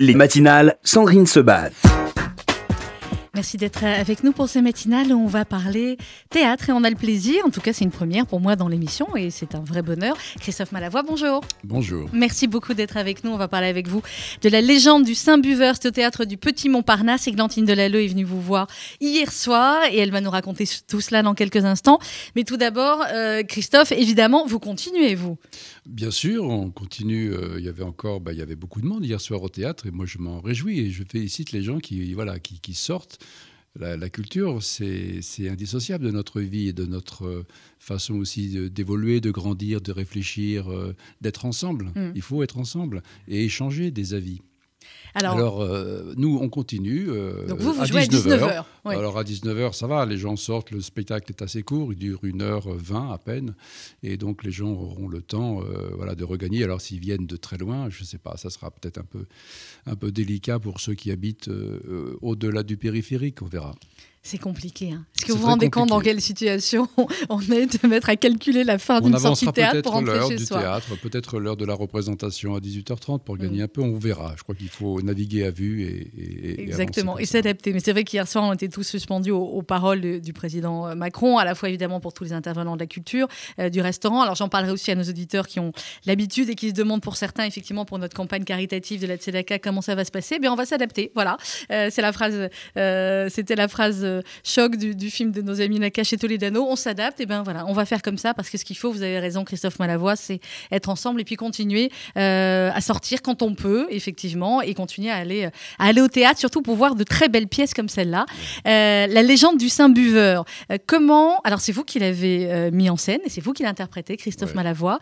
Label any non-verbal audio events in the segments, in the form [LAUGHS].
Les matinales, Sandrine se bat. Merci d'être avec nous pour ces matinales où on va parler théâtre et on a le plaisir, en tout cas c'est une première pour moi dans l'émission et c'est un vrai bonheur. Christophe Malavoie, bonjour. Bonjour. Merci beaucoup d'être avec nous. On va parler avec vous de la légende du Saint-Buveur, c'est au théâtre du Petit Montparnasse. Églantine Delalleux est venue vous voir hier soir et elle va nous raconter tout cela dans quelques instants. Mais tout d'abord, euh, Christophe, évidemment, vous continuez, vous Bien sûr, on continue. Euh, il y avait encore, bah, il y avait beaucoup de monde hier soir au théâtre et moi je m'en réjouis et je félicite les gens qui, voilà, qui sortent la, culture, c'est indissociable de notre vie et de notre euh, façon aussi d'évoluer, de, grandir, de réfléchir, euh, d'être ensemble. Mm. Il faut être ensemble et échanger des avis. Alors, euh, nous, on continue. Euh, donc vous, vous à jouez 19 à 19h. Alors à 19h, ça va, les gens sortent, le spectacle est assez court, il dure 1h20 à peine. Et donc les gens auront le temps euh, voilà, de regagner. Alors s'ils viennent de très loin, je ne sais pas, ça sera peut-être un peu, un peu délicat pour ceux qui habitent au-delà du périphérique, on verra. C'est compliqué. Hein. Est-ce que vous vous rendez compte dans quelle situation [LAUGHS] on est de mettre à calculer la fin d'une sortie théâtre pour rentrer chez du théâtre, peut-être l'heure de la représentation à 18h30 pour gagner mm. un peu. On verra. Je crois qu'il faut naviguer à vue et, exactement et s'adapter. Mais c'est vrai qu'hier soir on était tous suspendus aux, paroles du président euh, Macron, à la fois évidemment pour tous les intervenants de la culture, euh, du restaurant. Alors j'en parlerai aussi à nos auditeurs qui ont l'habitude et qui se demandent pour certains effectivement pour notre campagne caritative de la Tzedaka comment ça va se passer. Bien on va s'adapter. Voilà. Euh, c'est la phrase. C'était la phrase choc du, film de nos amis Nakash et Toledano. On s'adapte, et ben voilà, on va faire comme ça parce que ce qu'il faut, vous avez raison, Christophe Malavoie, c'est être ensemble et puis continuer euh, à sortir quand on peut, effectivement, et continuer à aller, à aller au théâtre, surtout pour voir de très belles pièces comme celle-là. Euh, la légende du Saint-Buveur. Euh, comment Alors, c'est vous qui l'avez mis en scène et c'est vous qui l'interprétez, Christophe Malavoie.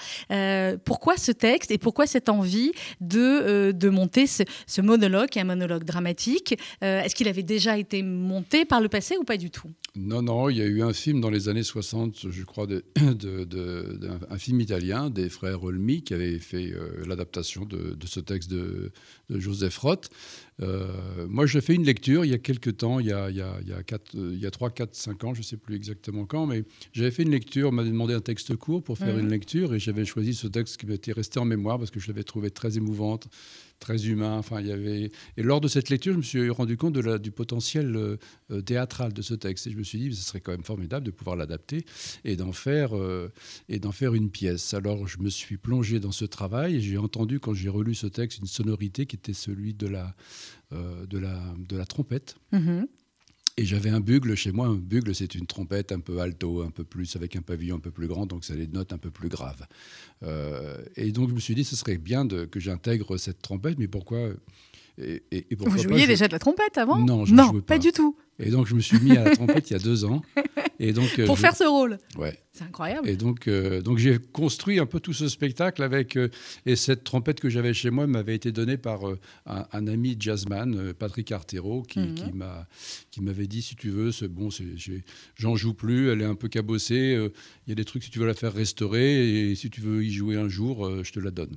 pourquoi ce texte et pourquoi cette envie de, de monter ce, ce monologue, qui est un monologue dramatique? Est-ce qu'il avait déjà été monté par le passé? Ou pas du tout? Non, non, il y a eu un film dans les années 60, je crois, de, [COUGHS] de, un film italien des frères Olmi qui avait fait euh, l'adaptation de, ce texte de, Joseph Roth. Euh, moi, j'ai fait une lecture il y a quelques temps, il y a, il y a, il y a, 4, il y a 3, 4, 5 ans, je ne sais plus exactement quand, mais j'avais fait une lecture, on m'avait demandé un texte court pour faire une lecture et j'avais choisi ce texte qui m'était resté en mémoire parce que je l'avais trouvé très émouvante, très humain. Enfin, il y avait... Et lors de cette lecture, je me suis rendu compte du potentiel euh, théâtral de ce texte. Et je me suis dit, ce serait quand même formidable de pouvoir l'adapter et d'en faire, euh, faire une pièce. Alors, je me suis plongé dans ce travail et j'ai entendu, quand j'ai relu ce texte, une sonorité qui était celui de la, euh, de la, de la trompette. Mm-hmm. Et j'avais un bugle chez moi. Un bugle, c'est une trompette un peu alto, un peu plus, avec un pavillon un peu plus grand, donc ça des notes un peu plus graves. Euh, et donc je me suis dit, ce serait bien que j'intègre cette trompette, mais pourquoi et, et, Vous jouiez déjà de la trompette avant Non, je non, pas. pas du tout. Et donc je me suis mis à la [LAUGHS] trompette il y a deux ans. Et donc, euh, Pour faire ce rôle Ouais. C'est incroyable. Et donc, euh, donc j'ai construit un peu tout ce spectacle avec. Euh, et cette trompette que j'avais chez moi m'avait été donnée par un, ami jazzman, Patrick Artero, qui, mhm. qui m'avait dit si tu veux, c'est bon, j'en joue plus, elle est un peu cabossée. Il y a des trucs si tu veux la faire restaurer et si tu veux y jouer un jour, je te la donne.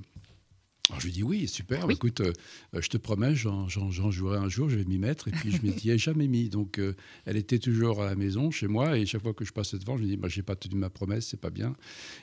Alors je lui dis oui, super, écoute, euh, je te promets, j'en jouerai un jour, je vais m'y mettre. Et puis je m'y ai [LAUGHS] jamais mis. Donc euh, elle était toujours à la maison, chez moi, et chaque fois que je passais devant, je me dis, bah, j'ai pas tenu ma promesse, c'est pas bien.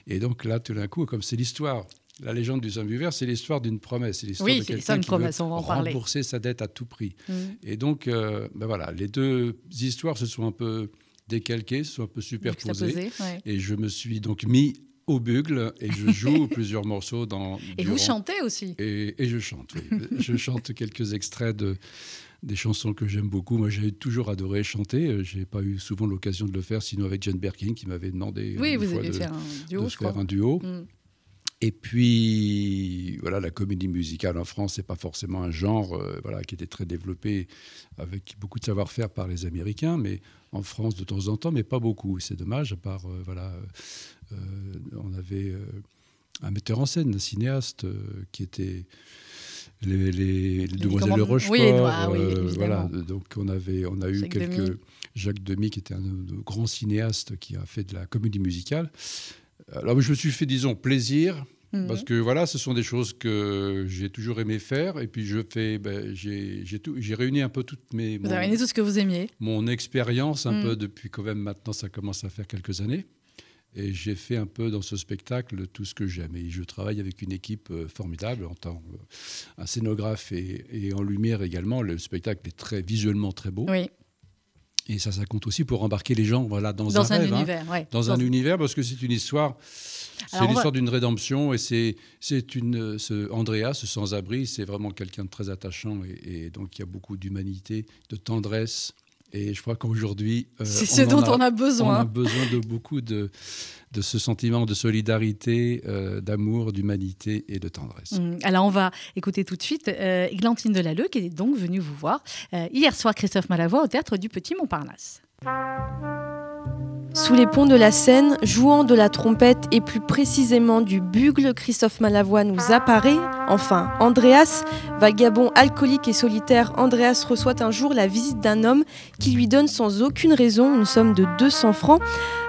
Et donc là, tout d'un coup, comme c'est l'histoire, la légende du saint Vert, c'est l'histoire d'une promesse. C'est l'histoire de quelqu'un qui promesse, veut rembourser sa dette à tout prix. Mmh. Et donc, euh, ben voilà, les deux histoires se sont un peu décalquées, se sont un peu superposées. Et je me suis donc mis au bugle et je joue [LAUGHS] plusieurs morceaux dans. Et vous chantez aussi. Et, je chante, oui. je chante quelques extraits de des chansons que j'aime beaucoup. Moi, j'ai toujours adoré chanter. J'ai pas eu souvent l'occasion de le faire, sinon avec Jane Birkin qui m'avait demandé oui, vous fois de, faire un duo, faire un duo. Mm. Et puis, voilà, la comédie musicale en France, c'est pas forcément un genre euh, voilà, qui était très développé avec beaucoup de savoir-faire par les Américains, mais en France de temps en temps, mais pas beaucoup. C'est dommage, à part, euh, voilà, on avait un metteur en scène, un cinéaste qui était les, les, Demoiselles de Rochefort. Oui, voilà, donc on, avait, on a eu quelques. Jacques Demy, qui était un, un grand cinéaste qui a fait de la comédie musicale. Alors, je me suis fait, disons, plaisir. Mhm. Parce que voilà, ce sont des choses que j'ai toujours aimé faire. Et puis, je fais, ben, j'ai réuni un peu toutes mes. Vous avez réuni tout ce que vous aimiez. Mon expérience, un mhm. peu depuis quand même maintenant, ça commence à faire quelques années. Et j'ai fait un peu dans ce spectacle tout ce que j'aime. Et je travaille avec une équipe euh, formidable en tant qu'un scénographe et, en lumière également. Le spectacle est très visuellement très beau. Oui. Et ça, ça compte aussi pour embarquer les gens voilà, dans, un, rêve, hein. univers. Dans, un univers, parce que c'est une histoire. C'est l'histoire d'une rédemption et c'est c'est une ce Andrea, ce sans-abri, c'est vraiment quelqu'un de très attachant et, et donc il y a beaucoup d'humanité, de tendresse et je crois qu'aujourd'hui, euh, c'est ce dont on a besoin. On a besoin de beaucoup de, de ce sentiment de solidarité, euh, d'amour, d'humanité et de tendresse. Mmh. Alors on va écouter tout de suite euh, Églantine Delalleux qui est donc venue vous voir hier soir, Christophe Malavoie, au théâtre du Petit Montparnasse. Sous les ponts de la Seine, jouant de la trompette et plus précisément du bugle, Christophe Malavoie nous apparaît. Enfin, Andreas, vagabond alcoolique et solitaire, Andreas reçoit un jour la visite d'un homme qui lui donne sans aucune raison une somme de 200 francs.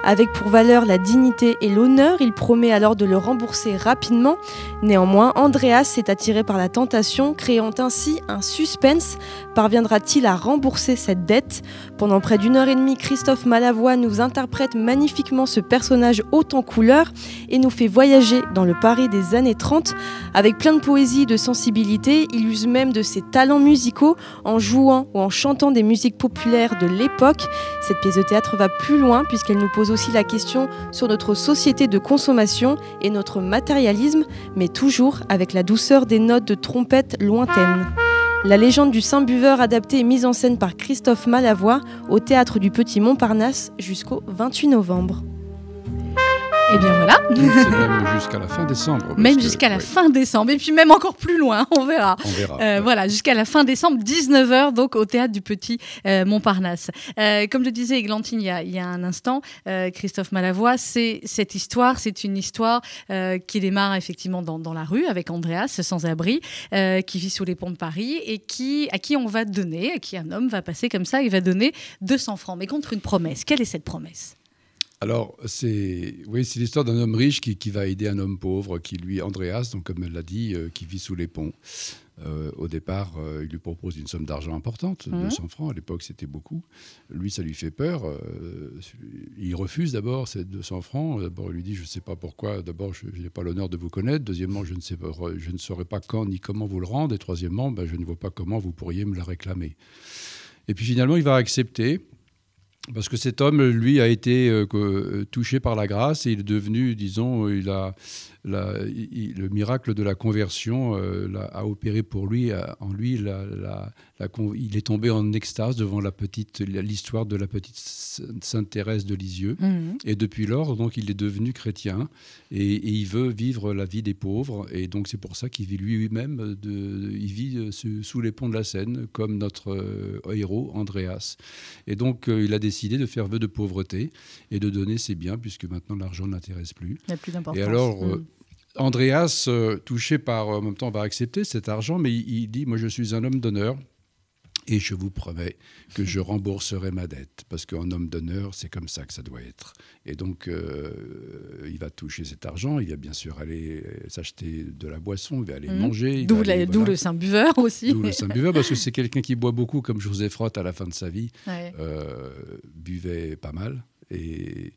Avec pour valeur la dignité et l'honneur, il promet alors de le rembourser rapidement. Néanmoins, Andreas s'est attiré par la tentation, créant ainsi un suspense. Parviendra-t-il à rembourser cette dette? Pendant près d'une heure et demie, Christophe Malavoie nous interprète magnifiquement ce personnage haut en couleur et nous fait voyager dans le Paris des années 30. Avec plein de poésie et de sensibilité, il use même de ses talents musicaux en jouant ou en chantant des musiques populaires de l'époque. Cette pièce de théâtre va plus loin puisqu'elle nous pose aussi la question sur notre société de consommation et notre matérialisme, mais toujours avec la douceur des notes de trompette lointaines. La légende du Saint Buveur adaptée et mise en scène par Christophe Malavoie au théâtre du Petit Montparnasse jusqu'au 28 novembre. Et eh bien voilà. même jusqu'à la fin décembre. Même jusqu'à la fin décembre. Et puis même encore plus loin, [LAUGHS] on verra. On verra. Euh, voilà, jusqu'à la fin décembre, 19h, donc au théâtre du Petit euh, Montparnasse. Euh, comme le disait Églantine il y a, il y a un instant, Christophe Malavoie, c'est cette histoire, c'est une histoire qui démarre effectivement dans, dans, la rue avec Andreas, sans-abri, qui vit sous les ponts de Paris et qui, à qui on va donner, à qui un homme va passer comme ça, il va donner 200 francs, mais contre une promesse. Quelle est cette promesse? Alors, c'est oui, c'est l'histoire d'un homme riche qui, va aider un homme pauvre, qui lui, Andreas, donc comme elle l'a dit, euh, qui vit sous les ponts. Euh, au départ, euh, il lui propose une somme d'argent importante, 200 mmh. francs. À l'époque, c'était beaucoup. Lui, ça lui fait peur. il refuse d'abord ces 200 francs. D'abord, il lui dit Je ne sais pas pourquoi. D'abord, je, n'ai pas l'honneur de vous connaître. Deuxièmement, je ne, sais pas, je ne saurais pas quand ni comment vous le rendre. Et troisièmement, ben, je ne vois pas comment vous pourriez me la réclamer. Et puis finalement, il va accepter. Parce que cet homme, lui, a été euh, euh, touché par la grâce et il est devenu, disons, il a, le miracle de la conversion euh, a opéré pour lui, en lui, il est tombé en extase devant la petite, l'histoire de la petite Sainte Thérèse de Lisieux. Mhm. Et depuis lors, donc, il est devenu chrétien et, il veut vivre la vie des pauvres. Et donc, c'est pour ça qu'il vit lui-même, il vit euh, sous les ponts de la Seine, comme notre euh, héros, Andreas. Et donc, il a décidé de faire vœu de pauvreté et de donner ses biens, puisque maintenant l'argent ne l'intéresse plus. Il plus d'importance. Et alors, mhm. Andreas, euh, touché par, en même temps, va accepter cet argent, mais il, dit, moi je suis un homme d'honneur, et je vous promets que je [LAUGHS] rembourserai ma dette, parce qu'un homme d'honneur, c'est comme ça que ça doit être. Et donc, euh, il va toucher cet argent, il va bien sûr aller s'acheter de la boisson, il va aller mmh. manger. D'où le saint buveur aussi. D'où le saint buveur, parce que c'est [LAUGHS] quelqu'un qui boit beaucoup, comme Joseph Roth à la fin de sa vie, euh, buvait pas mal. Et,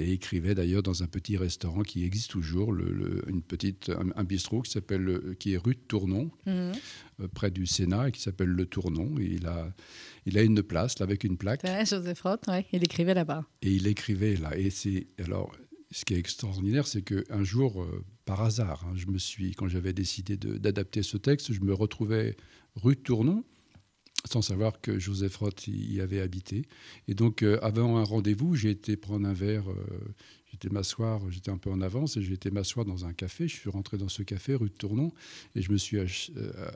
et écrivait d'ailleurs dans un petit restaurant qui existe toujours, le, une petite, un, bistrot qui s'appelle, qui est rue de Tournon, mhm. euh, près du Sénat, et qui s'appelle le Tournon. Et il a, il a une place là, avec une plaque. Ouais, Joseph Roth, ouais, il écrivait là-bas. Et il écrivait là. Et c'est alors, ce qui est extraordinaire, c'est qu'un jour, euh, par hasard, hein, je me suis, quand j'avais décidé d'adapter ce texte, je me retrouvais rue de Tournon sans savoir que Joseph Roth y avait habité. Et donc, euh, avant un rendez-vous, j'ai été prendre un verre, euh, j'étais m'asseoir, j'étais un peu en avance, et j'ai été m'asseoir dans un café. Je suis rentré dans ce café, rue de Tournon, et je me suis euh,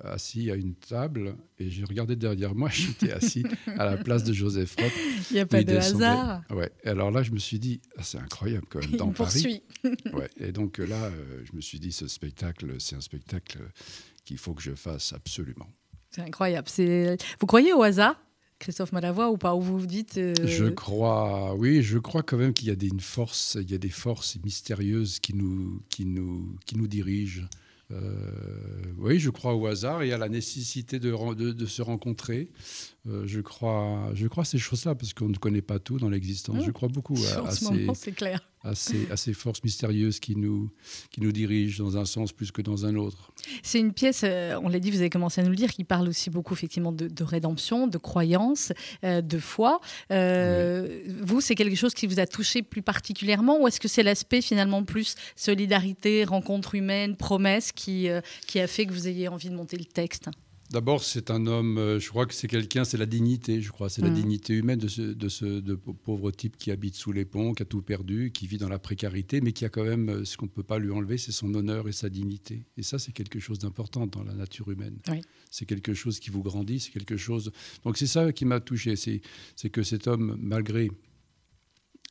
assis à une table, et j'ai regardé derrière moi, [LAUGHS] j'étais assis à la place de Joseph Roth. Il n'y a pas de hasard. Ouais. Alors là, je me suis dit, ah, c'est incroyable quand même, [LAUGHS] dans Il Paris. [LAUGHS] ouais. Et donc là, je me suis dit, ce spectacle, c'est un spectacle qu'il faut que je fasse absolument. C'est incroyable. Vous croyez au hasard Christophe Malavoie ou pas? Ou vous vous dites euh, Je crois, oui, je crois quand même qu'il y a des, une il y a des forces mystérieuses qui nous, qui nous, qui nous dirigent. Euh, oui, je crois au hasard et à la nécessité de, se rencontrer. Euh, je, crois, je crois à ces choses-là parce qu'on ne connaît pas tout dans l'existence. Je crois beaucoup à, ces, clair. À, ces, forces mystérieuses qui nous, qui nous dirigent dans un sens plus que dans un autre. C'est une pièce, euh, on l'a dit, vous avez commencé à nous le dire, qui parle aussi beaucoup effectivement de, rédemption, de croyance, euh, de foi. Vous, c'est quelque chose qui vous a touché plus particulièrement ou est-ce que c'est l'aspect finalement plus solidarité, rencontre humaine, promesse qui, qui a fait que vous ayez envie de monter le texte? D'abord, c'est un homme, euh, je crois que c'est quelqu'un, c'est la dignité, je crois, c'est la mm. dignité humaine de ce, de ce de pauvre type qui habite sous les ponts, qui a tout perdu, qui vit dans la précarité, mais qui a quand même, euh, ce qu'on ne peut pas lui enlever, c'est son honneur et sa dignité. Et ça, c'est quelque chose d'important dans la nature humaine. C'est quelque chose qui vous grandit, c'est quelque chose... Donc c'est ça qui m'a touché, c'est que cet homme, malgré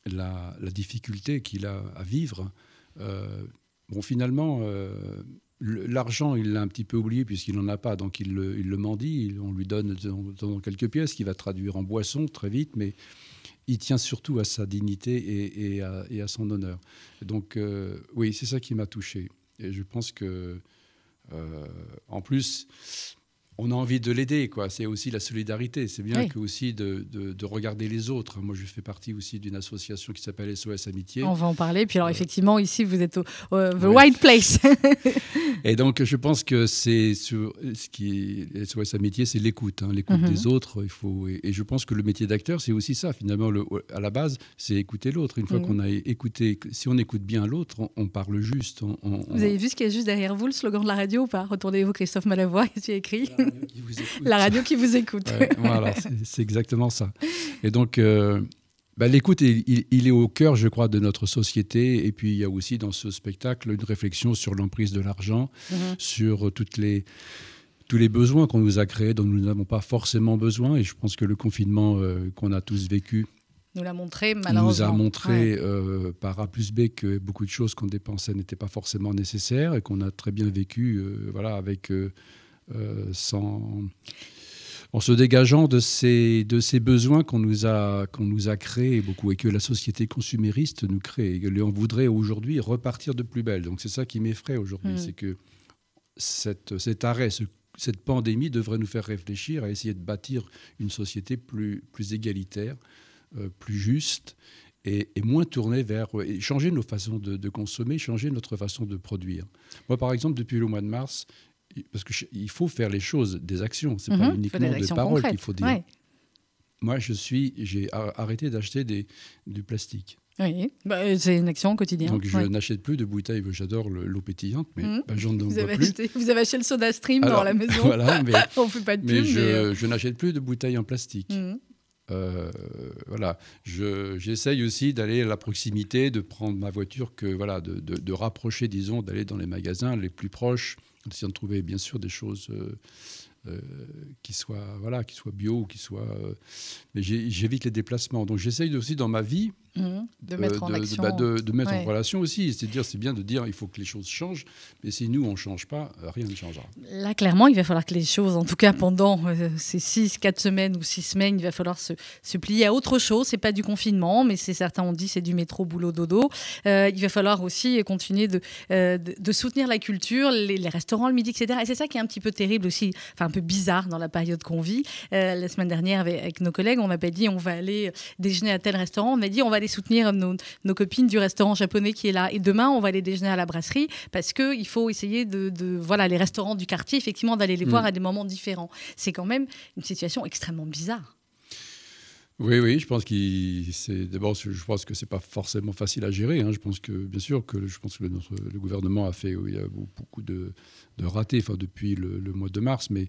la, la difficulté qu'il a à vivre, euh, bon, finalement L'argent, il l'a un petit peu oublié puisqu'il n'en a pas, donc il le, il le mendie, on lui donne dans, quelques pièces qu'il va traduire en boisson très vite, mais il tient surtout à sa dignité et, à, son honneur. Donc euh, oui, c'est ça qui m'a touché. Et je pense que, euh, en plus, on a envie de l'aider, quoi. C'est aussi la solidarité. C'est bien que aussi de, de, regarder les autres. Moi, je fais partie aussi d'une association qui s'appelle SOS Amitié. On va en parler. Puis alors, euh, effectivement, ici, vous êtes au, The White Place. [LAUGHS] et donc, je pense que c'est ce qui SOS Amitié, c'est l'écoute, hein, l'écoute mhm. des autres. Il faut et, je pense que le métier d'acteur, c'est aussi ça. Finalement, le, à la base, c'est écouter l'autre. Une fois qu'on a écouté, si on écoute bien l'autre, on, parle juste. vous avez vu ce qui est juste derrière vous, le slogan de la radio ou pas? Retournez-vous, Christophe Malavoie, [LAUGHS] qui a écrit. La radio qui vous écoute. voilà, c'est exactement ça. Et donc, euh, bah, l'écoute, il, est au cœur, je crois, de notre société. Et puis, il y a aussi dans ce spectacle une réflexion sur l'emprise de l'argent, mhm. sur toutes les tous les besoins qu'on nous a créés dont nous n'avons pas forcément besoin. Et je pense que le confinement euh, qu'on a tous vécu nous l'a montré malheureusement. nous a montré euh, par A plus B que beaucoup de choses qu'on dépensait n'étaient pas forcément nécessaires et qu'on a très bien vécu voilà, avec euh, sans, en se dégageant de ces, de ces besoins qu'on nous, a, qu'on nous a créés beaucoup et que la société consumériste nous crée. Et on voudrait aujourd'hui repartir de plus belle. Donc c'est ça qui m'effraie aujourd'hui, mm. c'est que cette, cet arrêt, cette pandémie devrait nous faire réfléchir à essayer de bâtir une société plus, plus égalitaire, euh, plus juste et, moins tournée vers et changer nos façons de, de, consommer, changer notre façon de produire. Moi, par exemple, depuis le mois de mars, parce qu'il faut faire les choses, des actions, c'est pas mhm. uniquement des, paroles qu'il faut dire. Moi, je suis, j'ai arrêté d'acheter du plastique. Oui, bah, c'est une action quotidienne. Donc je n'achète plus de bouteilles, j'adore l'eau pétillante, mais mhm. bah, j'en ai vous, avez plus. vous avez acheté le soda stream dans la maison. [LAUGHS] voilà, mais, [LAUGHS] On fait pas de mais, je, euh, je n'achète plus de bouteilles en plastique. Mhm. Euh, voilà, j'essaye aussi d'aller à la proximité, de prendre ma voiture, que voilà, de, de, rapprocher, disons, d'aller dans les magasins les plus proches en essayant de trouver bien sûr des choses euh, euh, qui soient voilà, qui soient bio, qui soient. Mais j'évite les déplacements. Donc j'essaye aussi dans ma vie Mmh. de mettre en action. Bah, de, mettre en relation aussi. C'est-à-dire, c'est bien de dire il faut que les choses changent, mais si nous, on ne change pas, rien ne changera. Là, clairement, il va falloir que les choses, en tout cas pendant euh, ces 6, 4 semaines ou 6 semaines, il va falloir se, se plier à autre chose. C'est pas du confinement, mais certains ont dit c'est du métro, boulot, dodo. Euh, il va falloir aussi continuer euh, de, soutenir la culture, les, restaurants le midi, etc. Et c'est ça qui est un petit peu terrible aussi, enfin un peu bizarre dans la période qu'on vit. la semaine dernière, avec, avec nos collègues, on m'a pas dit on va aller déjeuner à tel restaurant. On m'a dit on va soutenir nos, copines du restaurant japonais qui est là. Et demain, on va aller déjeuner à la brasserie parce qu'il faut essayer de, Voilà, les restaurants du quartier, effectivement, d'aller les mm. voir à des moments différents. C'est quand même une situation extrêmement bizarre. Oui, oui, je pense que c'est d'abord, je pense que c'est pas forcément facile à gérer. Hein. Je pense que, bien sûr, que je pense que notre, le gouvernement a fait oui, a beaucoup de, de ratés, enfin depuis le, mois de mars, mais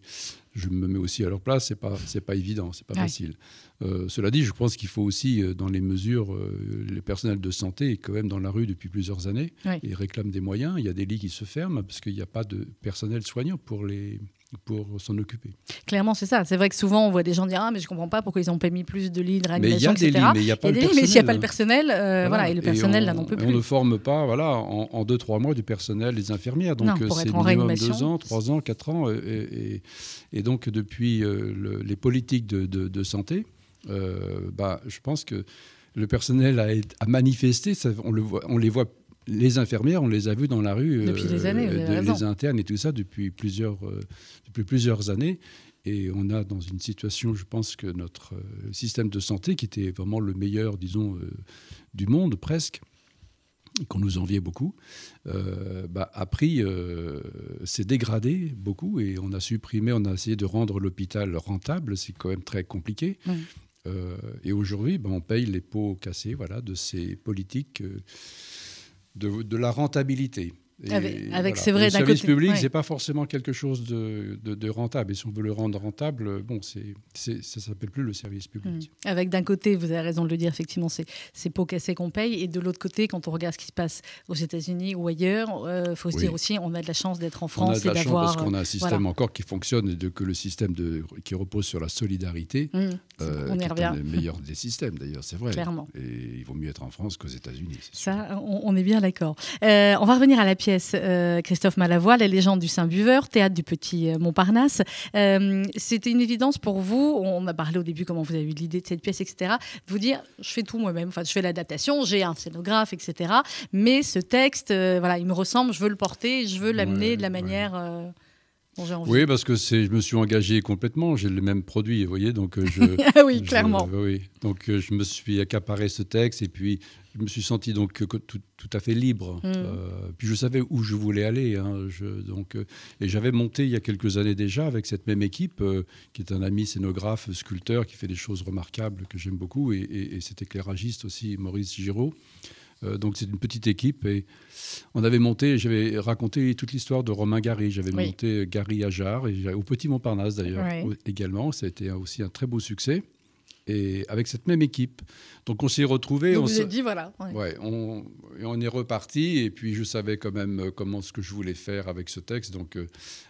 je me mets aussi à leur place. C'est pas, c'est pas évident, c'est pas facile. Euh, cela dit, je pense qu'il faut aussi, euh, dans les mesures, euh, les personnels de santé est quand même dans la rue depuis plusieurs années et réclament des moyens. Il y a des lits qui se ferment parce qu'il n'y a pas de personnel soignant pour les pour s'en occuper. Clairement, c'est ça. C'est vrai que souvent, on voit des gens dire Ah, mais je ne comprends pas pourquoi ils n'ont pas mis plus de lits de réanimation, mais il y a Des lits, mais il n'y a pas le personnel. Mais s'il n'y a pas le personnel, euh, voilà. et le personnel, là, n'en peut plus. On ne forme pas, voilà, en, deux, trois mois, du personnel des infirmières. Donc, euh, c'est minimum deux ans, trois ans, quatre ans. Et, et, donc, depuis euh, les politiques de, de, santé, bah, je pense que le personnel a, a manifesté, ça, on, le voit, on les voit les infirmières, on les a vues dans la rue, depuis des années, les internes et tout ça depuis plusieurs, depuis plusieurs années. Et on a dans une situation, je pense que notre euh, système de santé, qui était vraiment le meilleur, disons, euh, du monde presque, qu'on nous enviait beaucoup, euh, bah, a pris, s'est dégradé beaucoup et on a supprimé, on a essayé de rendre l'hôpital rentable, c'est quand même très compliqué. et aujourd'hui, bah, on paye les pots cassés voilà, de ces politiques de, la rentabilité avec, c'est vrai, Le service public, c'est pas forcément quelque chose de, de, rentable. Et si on veut le rendre rentable, bon, c'est, ça s'appelle plus le service public. Hmm. Avec d'un côté, vous avez raison de le dire, effectivement, c'est, c'est pots cassés qu'on paye. Et de l'autre côté, quand on regarde ce qui se passe aux États-Unis ou ailleurs, il euh, faut se dire aussi, on a de la chance d'être en France on a de la d'avoir. Chance parce qu'on a un système encore qui fonctionne et de, que le système de, qui repose sur la solidarité, hmm. euh, on revient. est le meilleur des systèmes d'ailleurs, c'est vrai. Clairement. Et il vaut mieux être en France qu'aux États-Unis. Ça, on, est bien d'accord. Euh, on va revenir à la pièce, euh, Christophe Malavoie, La légende du Saint-Buveur, théâtre du Petit euh, Montparnasse. Euh, c'était une évidence pour vous, on a parlé au début comment vous avez eu l'idée de cette pièce, etc., de vous dire, je fais tout moi-même, enfin, je fais l'adaptation, j'ai un scénographe, etc., mais ce texte, voilà, il me ressemble, je veux le porter, je veux l'amener de la manière... Oui, parce que c'est, je me suis engagé complètement. J'ai le même produit, vous voyez, donc je. [LAUGHS] Ah oui, clairement. oui, donc je me suis accaparé ce texte et puis je me suis senti donc tout, tout à fait libre. Mm. Euh, puis je savais où je voulais aller. Hein, je, donc, euh, et j'avais monté il y a quelques années déjà avec cette même équipe, euh, qui est un ami scénographe, sculpteur, qui fait des choses remarquables que j'aime beaucoup, et, et, et cet éclairagiste aussi, Maurice Giraud. Donc c'est une petite équipe et on avait monté, j'avais raconté toute l'histoire de Romain Gary. J'avais monté Gary Ajar et au Petit Montparnasse d'ailleurs également. Ça a été aussi un très beau succès et avec cette même équipe. Donc on s'est retrouvés. on vous dit voilà. Ouais, on, on, est reparti et puis je savais quand même euh, comment ce que je voulais faire avec ce texte. Donc euh,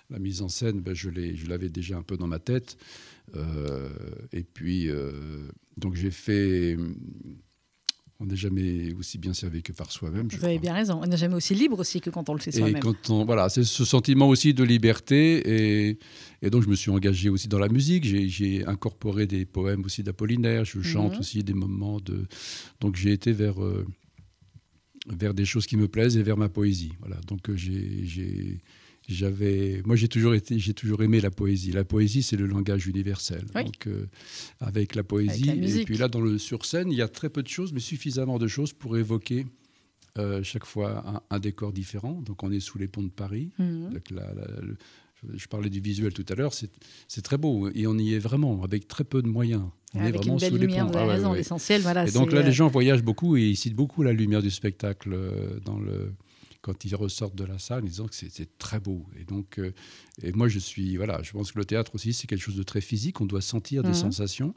la mise en scène, ben, je l'avais déjà un peu dans ma tête. Euh, et puis donc j'ai fait on n'est jamais aussi bien servi que par soi-même. Vous avez bien raison. On n'est jamais aussi libre aussi que quand on le fait soi-même. Et quand on, voilà, c'est ce sentiment aussi de liberté. Et, et, donc, je me suis engagé aussi dans la musique. J'ai incorporé des poèmes aussi d'Apollinaire. Je chante mhm. aussi des moments de. Donc, j'ai été vers, euh, vers des choses qui me plaisent et vers ma poésie. Voilà. Donc, euh, j'ai j'avais, moi j'ai toujours été, j'ai toujours aimé la poésie. La poésie, c'est le langage universel. Donc euh, avec la poésie, et puis là dans le sur scène, il y a très peu de choses, mais suffisamment de choses pour évoquer euh, chaque fois un, décor différent. Donc on est sous les ponts de Paris. Mhm. je parlais du visuel tout à l'heure, c'est très beau et on y est vraiment avec très peu de moyens. On est vraiment sous les ponts. Ah raison, l'essentiel, voilà. Et donc là, les euh, gens voyagent beaucoup et ils citent beaucoup la lumière du spectacle dans le quand ils ressortent de la salle, ils disant que c'est très beau. Et donc, euh, et moi, je suis, voilà, je pense que le théâtre aussi, c'est quelque chose de très physique. On doit sentir des mhm. sensations.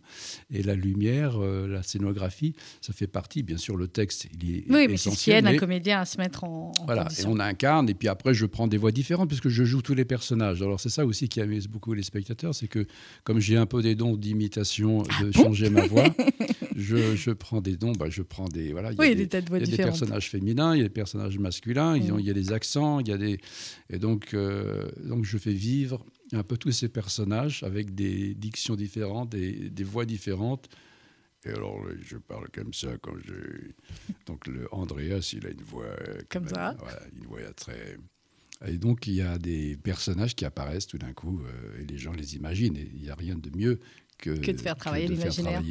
Et la lumière, euh, la scénographie, ça fait partie. Bien sûr, le texte, il est Oui, mais c'est ce qui aide un comédien à se mettre en, en Voilà, et on incarne. Et puis après, je prends des voix différentes puisque je joue tous les personnages. Alors, c'est ça aussi qui amuse beaucoup les spectateurs, c'est que comme j'ai un peu des dons d'imitation, ah de changer ma voix, [LAUGHS] je, je, prends des dons. Bah, je prends des voilà. Il y a, des, tas de voix il y a des personnages féminins, il y a des personnages masculins, il y a des accents, il y a des et donc euh, donc je fais vivre un peu tous ces personnages avec des dictions différentes, des, des voix différentes. Et alors, je parle comme ça quand je. Donc, le Andreas, il a une voix. Comme ça Une voix très. Et donc, il y a des personnages qui apparaissent tout d'un coup, euh, et les gens les imaginent. Et il n'y a rien de mieux que, de faire travailler l'imaginaire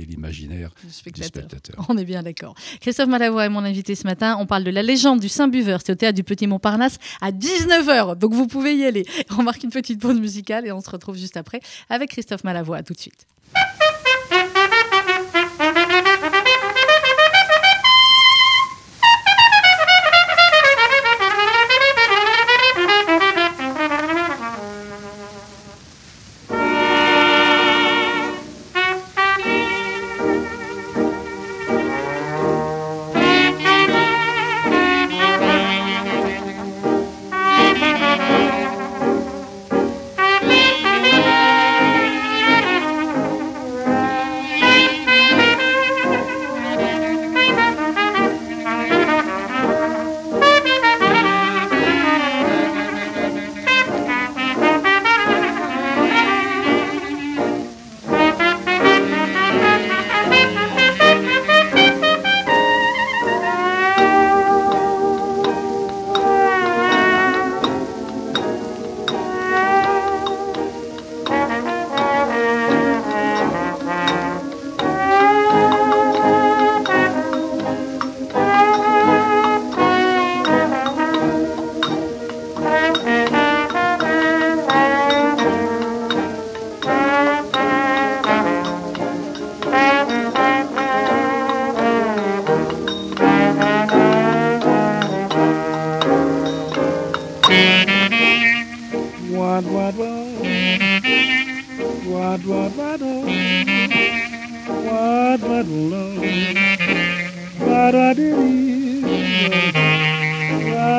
du, spectateur. On est bien d'accord. Christophe Malavoie est mon invité ce matin. On parle de la légende du Saint-Buveur. C'est au théâtre du Petit Montparnasse à 19h. Donc vous pouvez y aller. On marque une petite pause musicale et on se retrouve juste après avec Christophe Malavoie. tout de suite.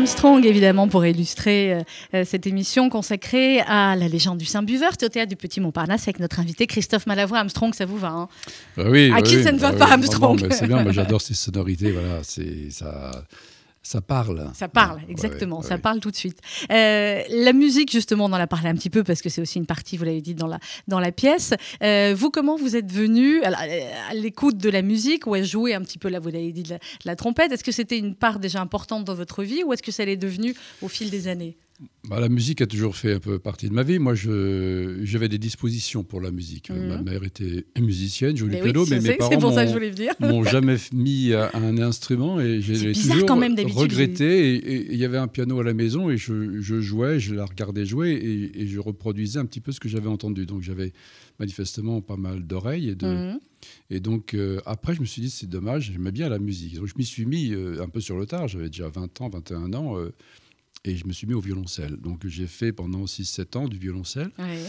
Armstrong, évidemment, pour illustrer euh, euh, cette émission consacrée à la légende du Saint-Buveur. au théâtre du Petit Montparnasse avec notre invité Christophe Malavoie. Armstrong, ça vous va hein? Bah oui, À bah qui oui, ça ne va bah pas. Armstrong? C'est bien, j'adore ces sonorités. Voilà, c'est ça, ça parle. Ça parle, exactement, ouais, ça ouais. parle tout de suite. Euh, la musique, justement, on en a parlé un petit peu parce que c'est aussi une partie, vous l'avez dit, dans la, dans la pièce. Euh, vous, comment vous êtes venu à, l'écoute de la musique ou à jouer un petit peu, là, vous l'avez dit, de la, de la trompette? Est-ce que c'était une part déjà importante dans votre vie ou est-ce que ça l'est devenu au fil des années? Bah, la musique a toujours fait un peu partie de ma vie. Moi, j'avais des dispositions pour la musique. Mhm. Ma mère était musicienne, jouait du Mais oui, piano, je mais sais, mes parents [LAUGHS] m'ont- jamais [LAUGHS] mis à un instrument et C'est j'ai bizarre toujours quand même, regretté. Et- il y avait un piano à la maison et je, je jouais, je la regardais jouer et, et je reproduisais un petit peu ce que j'avais entendu. Donc j'avais manifestement pas mal d'oreilles et de, Mhm. et donc, euh, après, je me suis dit, c'est dommage, j'aimais bien la musique. Donc, je m'y suis mis euh, un peu sur le tard, j'avais déjà 20 ans, 21 ans, euh, et je me suis mis au violoncelle. Donc, j'ai fait pendant 6-7 ans du violoncelle Ouais.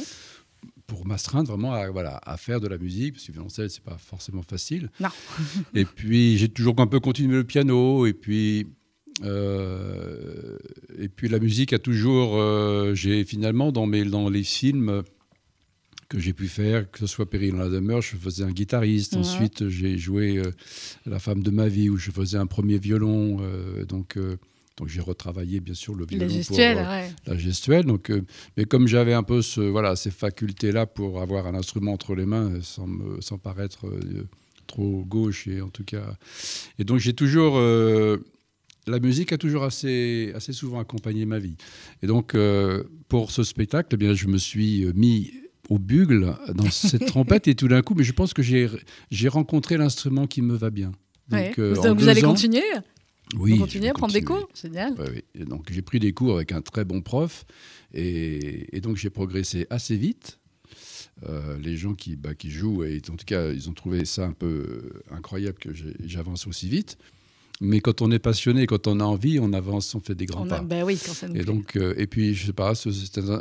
pour m'astreindre vraiment à, voilà, à faire de la musique, parce que le violoncelle, c'est pas forcément facile. Non. [LAUGHS] et puis, j'ai toujours un peu continué le piano, et puis. euh, et puis la musique a toujours, euh, j'ai finalement dans, mes, dans les films que j'ai pu faire, que ce soit Péril dans la demeure, je faisais un guitariste. Ouais. Ensuite, j'ai joué euh, La femme de ma vie, où je faisais un premier violon. euh, donc, euh, donc j'ai retravaillé bien sûr le violon La pour, gestuelle, euh, ouais. la gestuelle. Donc, euh, mais comme j'avais un peu ce, voilà, ces facultés-là pour avoir un instrument entre les mains, euh, sans, me- sans paraître euh, trop gauche, et en tout cas. Et donc j'ai toujours. euh, la musique a toujours assez, assez souvent accompagné ma vie. Et donc, euh, pour ce spectacle, eh bien, je me suis euh, mis au bugle dans [LAUGHS] cette trompette et tout d'un coup, mais je pense que j'ai rencontré l'instrument qui me va bien. Ouais. Donc, euh, vous, allez ans- continuer? Oui, Vous continuez à prendre des cours Génial. Ouais, oui. Et donc j'ai pris des cours avec un très bon prof et, et donc j'ai progressé assez vite. Euh, les gens qui, bah, qui jouent, et en tout cas, ils ont trouvé ça un peu euh, incroyable que j'avance aussi vite. Mais quand on est passionné, quand on a envie, on avance, on fait des grands On a- pas. bah oui, quand ça nous Et donc, euh, et puis, je sais pas, ce-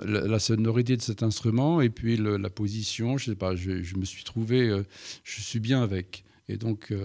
la, la sonorité de cet instrument et puis le- la position, je sais pas, je, je me suis trouvé, euh, je suis bien avec. Et donc, euh,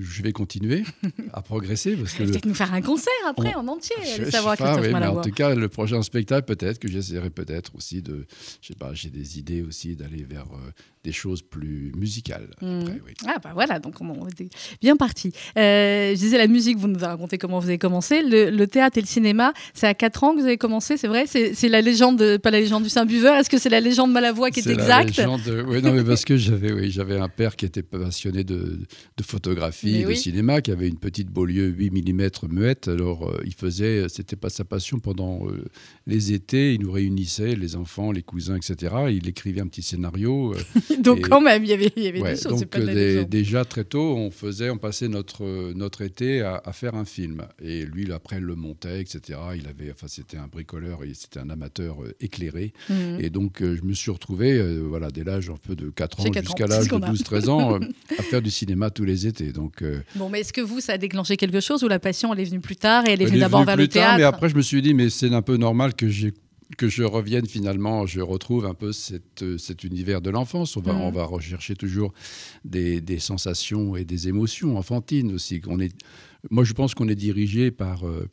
je vais continuer à progresser parce que peut-être nous faire un concert après on- en entier. je- je savoir sais pas, oui, mais en tout cas, le prochain spectacle, peut-être que j'essaierai peut-être aussi de, je sais pas, j'ai des idées aussi d'aller vers euh, des choses plus musicales. Après, oui. Ah bah voilà, donc on on était bien parti. Euh, je disais la musique, vous nous avez raconté comment vous avez commencé. Le, le théâtre et le cinéma, c'est à 4 ans que vous avez commencé, c'est vrai? C'est la légende, de- pas la légende du Saint-Buveur, est-ce que c'est la légende Malavoie qui est, exacte? légende Oui, non, mais parce que j'avais, oui, j'avais un père qui était passionné de, de, de photographie, de cinéma, qui avait une petite Beaulieu 8 mm muette. Alors, euh, il faisait, c'était pas sa passion pendant euh, les étés. Il nous réunissait, les enfants, les cousins, etc. Il écrivait un petit scénario. euh, [LAUGHS] Donc Et- quand même, il y avait, il y avait Ouais, des choses. donc pas de la euh, des- légende. déjà très tôt, on faisait, on passait notre euh, notre été à, à faire un film. Et lui, après, il le montait, etc. Il avait, enfin, c'était un bricoleur, et c'était un amateur euh, éclairé. Mhm. Et donc, euh, je me suis retrouvé, euh, voilà, dès l'âge un peu de 4 ans jusqu'à l'âge de qu'on a. 12-13 ans, [LAUGHS] euh, à faire du cinéma tous les étés. Donc, euh, Bon, mais est-ce que vous, ça a déclenché quelque chose ou la passion, elle est venue plus tard et elle est venue d'abord vers plus le tard, théâtre Mais après, je me suis dit, mais c'est un peu normal que j'ai que je revienne finalement, je retrouve un peu cette, euh, cet univers de l'enfance. On va, Mhm. on va rechercher toujours des, des sensations et des émotions enfantines aussi. On est, moi, je pense qu'on est dirigé par. euh,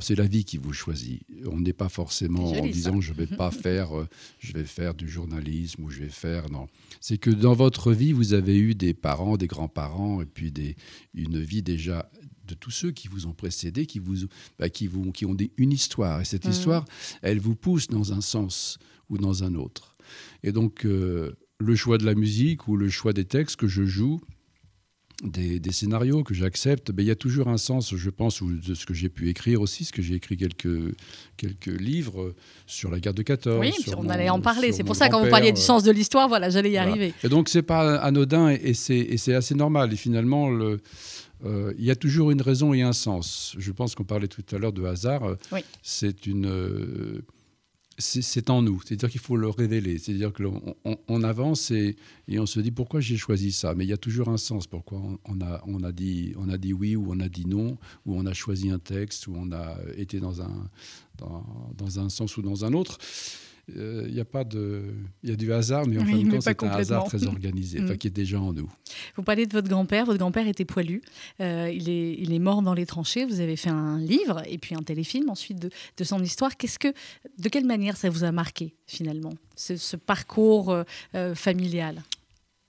c'est la vie qui vous choisit. On n'est pas forcément en joli, ça. disant je vais pas [LAUGHS] faire, euh, je vais faire du journalisme ou je vais faire non. C'est que dans votre vie vous avez eu des parents, des grands-parents et puis des, une vie déjà de tous ceux qui vous ont précédé, qui vous, bah, qui vous, qui ont des, une histoire et cette Mhm. histoire, elle vous pousse dans un sens ou dans un autre. Et donc euh, le choix de la musique ou le choix des textes que je joue des, des scénarios que j'accepte, ben, il y a toujours un sens, je pense, ou de ce que j'ai pu écrire aussi, parce que j'ai écrit quelques, quelques livres sur la guerre de 14. Oui, on mon- allait en parler. C'est pour ça, quand vous parliez du euh, sens de l'histoire, voilà, j'allais y voilà. arriver. Et donc, c'est pas anodin et, et c'est et c'est assez normal. Et finalement, le, euh, il y a toujours une raison et un sens. Je pense qu'on parlait tout à l'heure de hasard. Oui. C'est une. euh, c'est en nous, c'est-à-dire qu'il faut le révéler, c'est-à-dire qu'on on, on avance et, on se dit pourquoi j'ai choisi ça, mais il y a toujours un sens, pourquoi on, a, dit, on a dit oui ou on a dit non, ou on a choisi un texte, ou on a été dans un, dans un sens ou dans un autre. Euh, Il y a pas de, il y a du hasard, mais en Oui, fin de compte, c'est un hasard très organisé, Mm. enfin, qui est déjà en nous. Vous parlez de votre grand-père. Votre grand-père était poilu. Euh, il, est, il est mort dans les tranchées. Vous avez fait un livre et puis un téléfilm ensuite de, de son histoire. Qu'est-ce que, de quelle manière ça vous a marqué finalement, ce, ce parcours euh, euh, familial?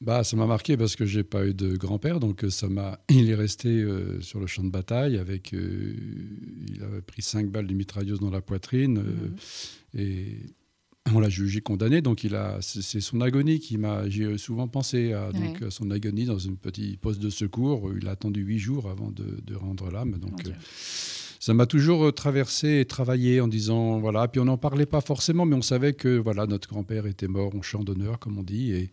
Bah, ça m'a marqué parce que j'ai pas eu de grand-père, donc euh, ça m'a. [LAUGHS] Il est resté euh, sur le champ de bataille avec. euh, il avait pris cinq balles de mitrailleuse dans la poitrine euh, et on l'a jugé condamné. Donc il a. C'est son agonie qui m'a. J'ai souvent pensé à, donc, Ouais. à son agonie dans une petite poste de secours. Il a attendu huit jours avant de, de rendre l'âme. Donc euh, ça m'a toujours euh, traversé et travaillé en disant voilà. Puis on n'en parlait pas forcément, mais on savait que voilà notre grand-père était mort en champ d'honneur, comme on dit, et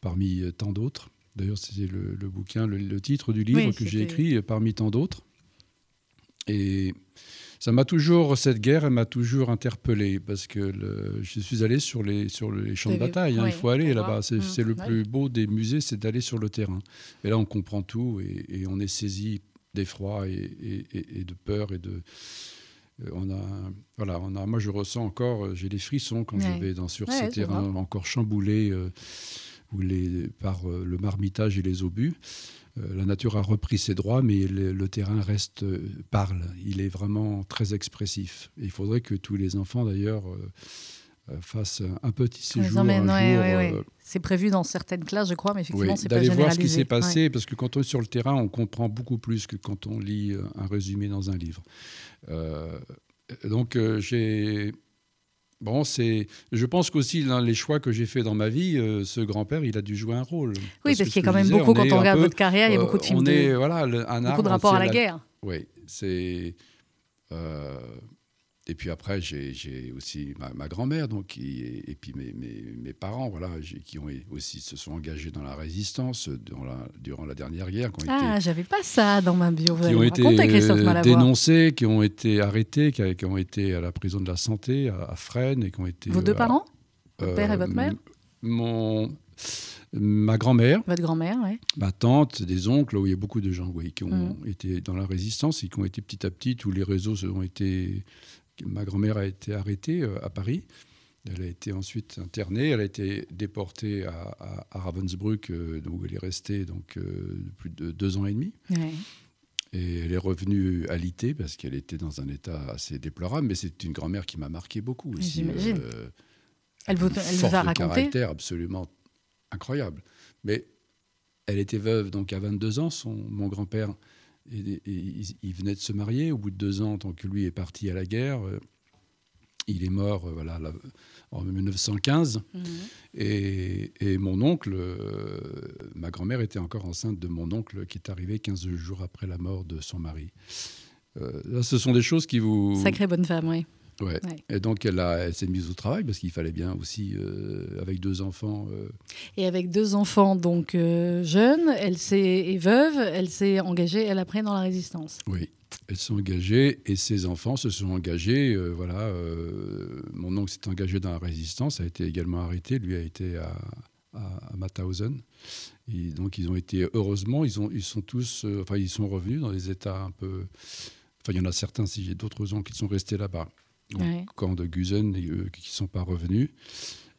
parmi euh, tant d'autres. D'ailleurs, c'est le, le bouquin, le, le titre du livre Oui, que j'ai c'était- écrit parmi tant d'autres. Et ça m'a toujours, cette guerre, elle m'a toujours interpellé parce que le- je suis allé sur les, sur les champs de bataille. hein, ouais, il faut aller là-bas. C'est Mm. c'est le plus beau des musées, c'est d'aller sur le terrain. Et là, on comprend tout et, et on est saisi d'effroi et, et- et- et de peur et de. euh, On a, voilà, on a, moi je ressens encore, euh, j'ai des frissons quand Ouais. je vais dans, sur Ouais, ces terrains encore chamboulés euh, les, par euh, le marmitage et les obus. Euh, la nature a repris ses droits, mais le, le terrain reste, euh, parle. Il est vraiment très expressif. Et il faudrait que tous les enfants, d'ailleurs, euh, fassent un petit séjour ouais, ouais, ouais. euh, C'est prévu dans certaines classes, je crois, mais effectivement, c'est pas d'aller voir ce qui s'est passé, parce que quand on est sur le terrain, on comprend beaucoup plus que quand on lit un résumé dans un livre. Euh, donc j'ai bon, c'est, je pense qu'aussi dans les choix que j'ai faits dans ma vie, euh, ce grand-père, il a dû jouer un rôle. Oui, Parce parce qu'il y a quand même disais, beaucoup, quand on regarde peu, votre carrière, il y a euh, beaucoup de films on de... est voilà le- un Beaucoup de rapports à la entier guerre. oui, c'est. euh, et puis après, j'ai aussi ma, ma grand-mère, donc, qui, et, puis mes, mes, mes parents, voilà, qui ont aussi se sont engagés dans la résistance durant la, durant la dernière guerre, qui ont Ah, j'avais pas ça dans ma bio. Vous qui ont été euh, dénoncés, qui ont été arrêtés, qui, qui ont été à la prison de la santé à, à Fresnes, et qui ont été. Vos deux euh, parents? Votre père et votre euh, mère? Mon. Ma grand-mère, Votre grand-mère, oui. ma tante, des oncles, où il y a beaucoup de gens oui, qui ont Mhm. été dans la résistance et qui ont été petit à petit, tous les réseaux se- ont été. Ma grand-mère a été arrêtée euh, à Paris. Elle a été ensuite internée. Elle a été déportée à, à- à Ravensbrück, euh, où elle est restée donc, euh, plus de deux ans et demi. Ouais. Et elle est revenue alitée parce qu'elle était dans un état assez déplorable. Mais c'est une grand-mère qui m'a marqué beaucoup aussi. J'imagine. euh, Elle vous, elle vous a raconté caractère absolument incroyable. Mais elle était veuve donc à 22 ans. Son, mon grand-père, et- et il, il venait de se marier. Au bout de deux ans, tant que lui est parti à la guerre, euh, Il est mort euh, voilà, là, en 1915. Mhm. Et, et mon oncle, euh, ma grand-mère était encore enceinte de mon oncle qui est arrivé 15 jours après la mort de son mari. Là, ce sont des choses qui vous... Sacrée bonne femme, oui. Ouais. Ouais. Et donc, elle, a- elle s'est mise au travail parce qu'il fallait bien aussi, euh, avec deux enfants. euh, Et avec deux enfants donc euh, jeunes, elle s'est et veuve, elle s'est engagée elle après dans la résistance. oui, elle s'est engagée et ses enfants se sont engagés. voilà, mon oncle s'est engagé dans la résistance, a été également arrêté. Lui a été à, à, à Mauthausen. Et donc, ils ont été, heureusement, ils, ont, ils sont tous, enfin, ils sont revenus dans des états un peu. Enfin, il y en a certains, si j'ai d'autres ans, qui sont restés là-bas. Au Ouais. camp de Gusen, et eux qui ne sont pas revenus.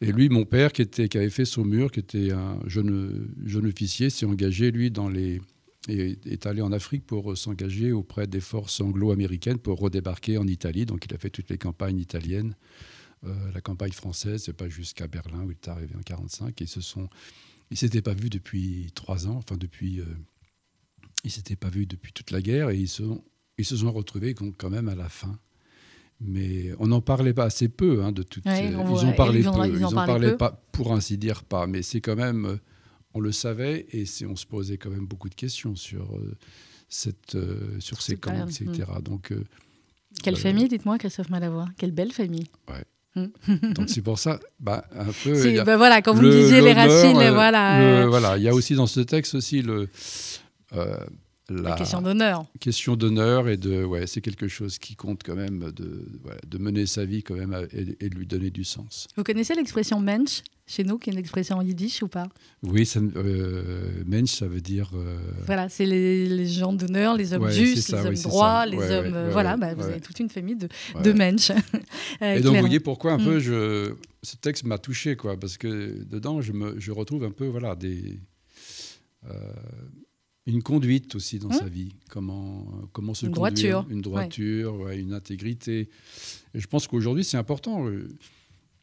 Et lui, mon père, qui, était, qui avait fait Saumur, qui était un jeune, jeune officier, s'est engagé, lui, dans les, et est allé en Afrique pour euh, s'engager auprès des forces anglo-américaines pour redébarquer en Italie. Donc, il a fait toutes les campagnes italiennes. Euh, la campagne française, c'est pas jusqu'à Berlin où il est arrivé en 45. Et ils se sont, ils s'étaient pas vus depuis trois ans. Enfin, depuis, euh, ils s'étaient pas vus depuis toute la guerre et ils se, sont- ils se sont retrouvés quand même à la fin. Mais on n'en parlait pas assez peu hein, de toutes. Ouais, ces- on ils en parlaient peu. ils en Ils en parlaient peu. pas, pour ainsi dire pas. Mais c'est quand même, euh, on le savait et on se posait quand même beaucoup de questions sur euh, cette, euh, sur ces camps, etc. Donc, euh, Quelle Euh, famille, dites-moi, Christophe Malavoie? Quelle belle famille. [LAUGHS] donc c'est pour ça, bah, un peu. A bah voilà, quand vous me le- disiez les racines, euh, voilà, le- voilà. Il y a aussi dans ce texte aussi le. euh, la question d'honneur. question d'honneur et de ouais c'est quelque chose qui compte quand même de voilà, de mener sa vie quand même à- et, et de lui donner du sens Vous connaissez l'expression mensch chez nous, qui est une expression en yiddish ou pas? Oui ça, euh, mensch ça veut dire euh, Voilà, c'est les, les gens d'honneur, les hommes Ouais, justes, ça, les hommes droits, les Ouais, hommes. ouais, voilà, bah, vous avez toute une famille de, de mensch. [LAUGHS] Euh, et donc vous voyez pourquoi un Mm. peu je ce texte m'a touché quoi parce que dedans je me je retrouve un peu voilà des une conduite aussi dans sa vie comment comment se Une conduire droiture, une droiture ouais, une intégrité et je pense qu'aujourd'hui c'est important euh,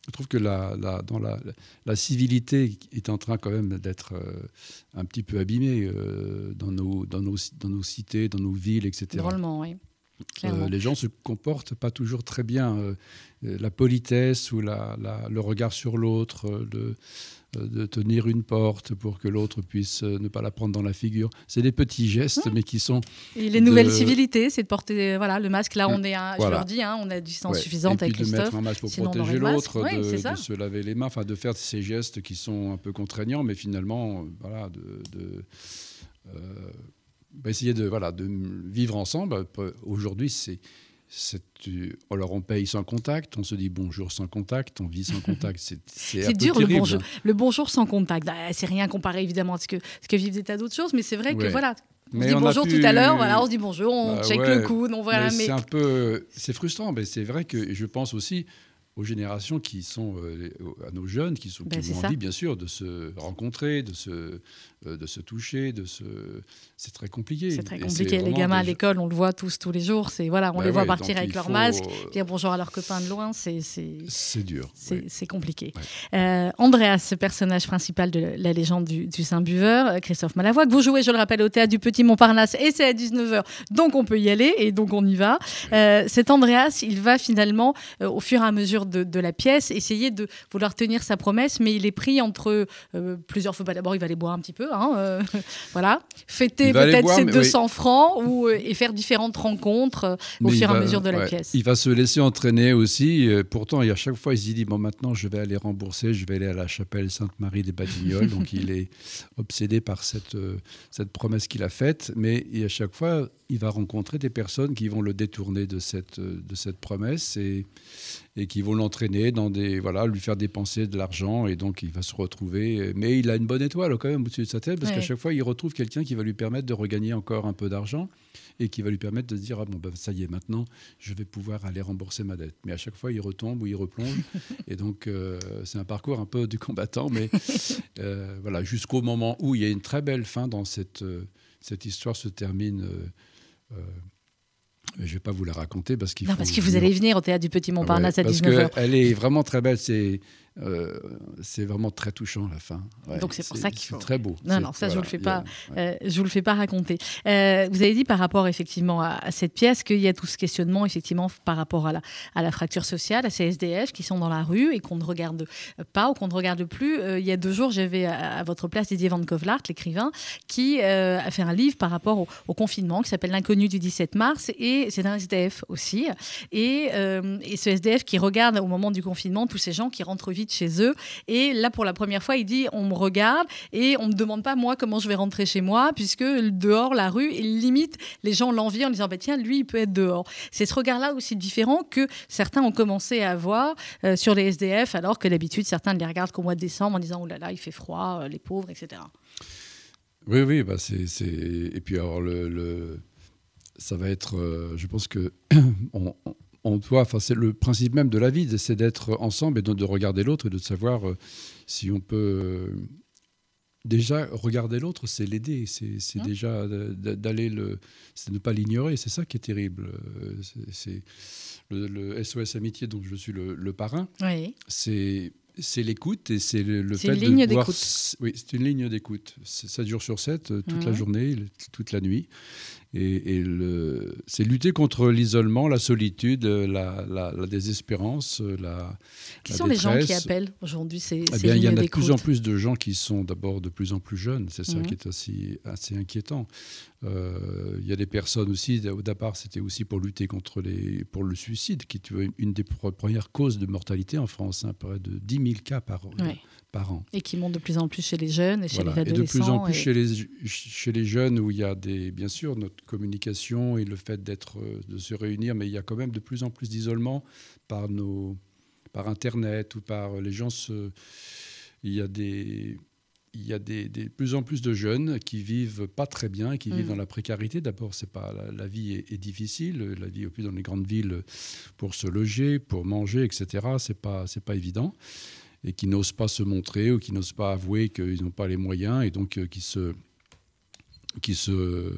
je trouve que la, la- dans la, la civilité est en train quand même d'être euh, un petit peu abîmée euh, dans, nos, dans, nos, dans nos cités, dans nos villes, etc. Drôlement, oui. Euh, les gens se comportent pas toujours très bien. euh, euh, la politesse ou la, la- le regard sur l'autre, euh, euh, de tenir une porte pour que l'autre puisse euh, ne pas la prendre dans la figure. C'est des petits gestes, mais qui sont Et les nouvelles de- civilités, c'est de porter voilà, le masque. Là, on est à, je leur dis, hein, on a distance Ouais. suffisante et puis avec de Christophe. mettre un masque pour sinon protéger l'autre, Ouais, de, de se laver les mains, enfin de faire ces gestes qui sont un peu contraignants, mais finalement, euh, voilà, de, de, euh, bah, essayer de voilà de vivre ensemble. Euh, Aujourd'hui, c'est alors on paye sans contact, on se dit bonjour sans contact, on vit sans [LAUGHS] contact. C'est peu dur le bonjour. Le bonjour sans contact. Ah, c'est rien comparé évidemment à ce que, ce que vivent des tas d'autres choses, mais c'est vrai que voilà. On Mais se dit on bonjour pu- tout à l'heure, voilà, on se dit bonjour, on Bah check ouais. le coude, on voilà, Mais mais c'est un peu, c'est frustrant, mais c'est vrai que je pense aussi aux générations qui sont euh, à nos jeunes qui sont Ben, qui ont envie bien sûr de se rencontrer, de se de se toucher, de se c'est très compliqué. c'est très compliqué. Les gamins à l'école, on le voit tous tous les jours. C'est voilà, on Bah les voit ouais, partir avec leur faut- masque, dire bonjour à leurs copains de loin. C'est c'est dur. C'est ouais. compliqué. Euh, Andreas, ce personnage principal de la légende du, du Saint-Buveur, euh, Christophe Malavoie, que vous jouez, je le rappelle, au théâtre du Petit Montparnasse, et c'est à 19h, donc on peut y aller, et donc on y va. Euh, cet Andreas, il va finalement, euh, au fur et à mesure de, de la pièce, essayer de vouloir tenir sa promesse, mais il est pris entre euh, plusieurs fois. Bah, D'abord, il va aller boire un petit peu, hein, euh, [LAUGHS] voilà, fêter peut-être ses mais 200 francs, ou, euh, et faire différentes rencontres euh, au fur et à mesure de la pièce. Il va se laisser entraîner aussi. pourtant, et à chaque fois, il se dit bon, maintenant, je vais aller rembourser, je vais aller à la chapelle Sainte-Marie des Batignolles. Donc, il est [LAUGHS] obsédé par cette, cette promesse qu'il a faite. Mais à chaque fois, il va rencontrer des personnes qui vont le détourner de cette, de cette promesse et, et qui vont l'entraîner dans des voilà, lui faire dépenser de l'argent. Et donc, il va se retrouver. Mais il a une bonne étoile quand même au-dessus de sa tête parce Ouais. qu'à chaque fois, il retrouve quelqu'un qui va lui permettre de regagner encore un peu d'argent et qui va lui permettre de se dire ah bon ben ça y est maintenant je vais pouvoir aller rembourser ma dette mais à chaque fois il retombe ou il replonge [LAUGHS] et donc euh, c'est un parcours un peu du combattant mais [LAUGHS] euh, voilà jusqu'au moment où il y a une très belle fin dans cette euh, cette histoire se termine je vais pas vous la raconter parce qu'il Non, faut parce que vous venir- allez venir au théâtre du Petit Montparnasse Ouais, à parce 19h. qu'elle est vraiment très belle c'est euh, c'est vraiment très touchant la fin. Ouais, Donc c'est pour ça qu'il faut- très beau. Non, non, ça, je voilà, le fais a- pas. ouais. Euh, je vous le fais pas raconter. Euh, vous avez dit par rapport effectivement à, à cette pièce qu'il y a tout ce questionnement effectivement par rapport à la, à la fracture sociale, à ces SDF qui sont dans la rue et qu'on ne regarde pas ou qu'on ne regarde plus. Il y a deux jours, j'avais à, à votre place Didier Van Kovlart, l'écrivain, qui a fait un livre par rapport au, au confinement qui s'appelle L'inconnu du 17 mars et c'est un SDF aussi. Et, et ce SDF qui regarde au moment du confinement tous ces gens qui rentrent vite chez eux. Et là, pour la première fois, il dit on me regarde et on me demande pas moi comment je vais rentrer chez moi puisque dehors la rue il limite les gens l'envient en disant bah tiens lui il peut être dehors c'est ce regard là aussi différent que certains ont commencé à avoir euh, sur les SDF alors que d'habitude certains ne les regardent qu'au mois de décembre en disant oh là là il fait froid euh, les pauvres etc Oui, oui, bah c'est, et puis alors le, le- ça va être, euh, je pense que [CLEARS THROAT] on doit, enfin c'est le principe même de la vie, c'est d'être ensemble et de, de regarder l'autre et de savoir euh, si on peut euh, déjà regarder l'autre, c'est l'aider, c'est, Hein déjà d'aller le, c'est ne pas l'ignorer, c'est ça qui est terrible. Euh, C'est, le, le SOS Amitié dont je suis le, le parrain oui c'est c'est l'écoute et c'est le, fait une de pouvoir-. Oui, c'est une ligne d'écoute. Ça dure sur 7 toute la journée, toute la nuit. Et, c'est lutter contre l'isolement, la solitude, la, la- la désespérance, la. qui la sont les gens qui appellent aujourd'hui ces, Eh ces bien, il y en a de plus en plus de gens qui sont d'abord de plus en plus jeunes. C'est ça Mhm. qui est aussi assez inquiétant. Euh, Il y a des personnes aussi, au départ, c'était aussi pour lutter contre les, pour le suicide, qui est une des pre- premières causes de mortalité en France, hein, près de 10 000 cas par, Ouais. Par an. et qui montent de plus en plus chez les jeunes et chez Voilà. les Et de adolescents plus en plus et- chez, les, chez les jeunes où il y a des, bien sûr notre communication et le fait d'être, euh, de se réunir, mais il y a quand même de plus en plus d'isolement par, nos, par Internet ou par les gens. Se, il y a des. Il y a des, des- de plus en plus de jeunes qui vivent pas très bien, qui vivent Mm. dans la précarité. D'abord, c'est pas la, la vie est, est difficile, la vie au plus dans les grandes villes pour se loger, pour manger, etc. C'est pas c'est pas évident et qui n'osent pas se montrer ou qui n'osent pas avouer qu'ils n'ont pas les moyens et donc euh, qui se qui se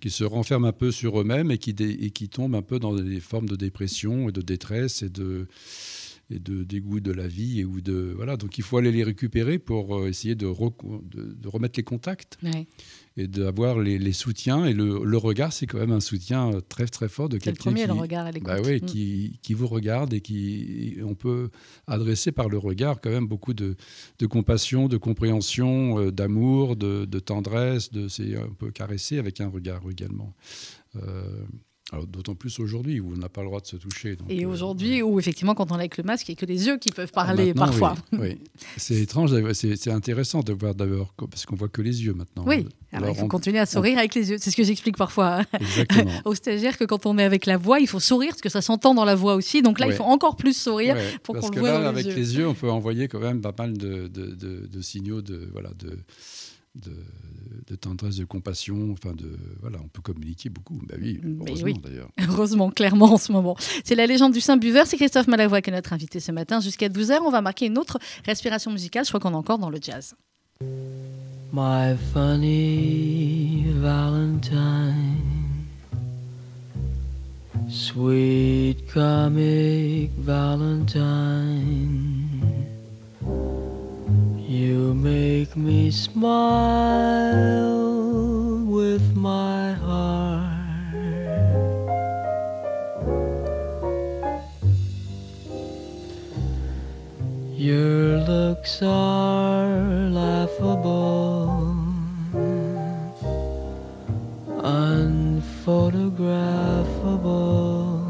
qui se renferment un peu sur eux-mêmes et qui dé- et qui tombent un peu dans des formes de dépression et de détresse et de et de dégoût de la vie et ou de voilà donc il faut aller les récupérer pour euh, essayer de, reco- de, de remettre les contacts Ouais. et d'avoir les, les soutiens et le, le regard c'est quand même un soutien euh, très très fort de c'est le quelqu'un premier qui le regard à bah oui, Mm. qui, qui vous regarde et qui on peut adresser par le regard quand même beaucoup de, de compassion, de compréhension, euh, d'amour, de, de tendresse. De, c'est, on peut caresser avec un regard également. Euh, d'autant plus aujourd'hui où on n'a pas le droit de se toucher. donc, Et euh, aujourd'hui, où effectivement, quand on est avec le masque, il n'y a que les yeux qui peuvent ah, parler parfois. Oui, oui. [LAUGHS] c'est étrange, c'est, intéressant de voir d'abord parce qu'on voit que les yeux maintenant. Oui, alors, Alors, il faut on- continuer à sourire avec les yeux. C'est ce que j'explique parfois Exactement. [LAUGHS] aux stagiaires que quand on est avec la voix, il faut sourire parce que ça s'entend dans la voix aussi. Donc là, il faut encore plus sourire. Pour parce qu'on le que voie là, dans les avec yeux. les yeux, on peut envoyer quand même pas mal de, de- de- de signaux de, voilà, de, de, de tendresse, de compassion. Enfin, de, voilà, on peut communiquer beaucoup. Bah oui, Mais heureusement oui. d'ailleurs. [LAUGHS] Heureusement, clairement, en ce moment. C'est la légende du Saint-Buveur. C'est Christophe Malavoie qui est notre invité ce matin. Jusqu'à 12h, on va marquer une autre respiration musicale. Je crois qu'on est encore dans le jazz. My funny Valentine, sweet comic Valentine, you make me smile with my heart. Your looks are laughable, unphotographable.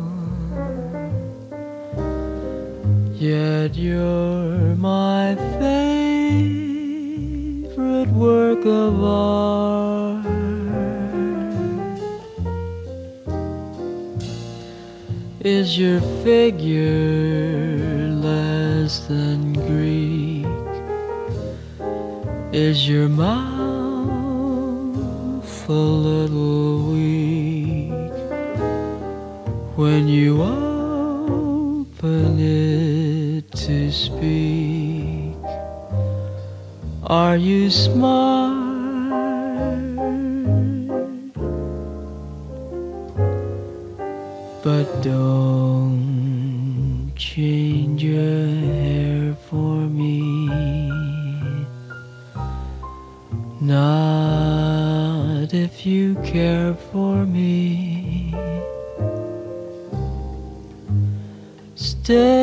Yet you're my favorite work of art. Is your figure less than Greek? Is your mouth a little weak when you open it to speak? Are you smart? But don't change your hair for me. Not if you care for me. Stay.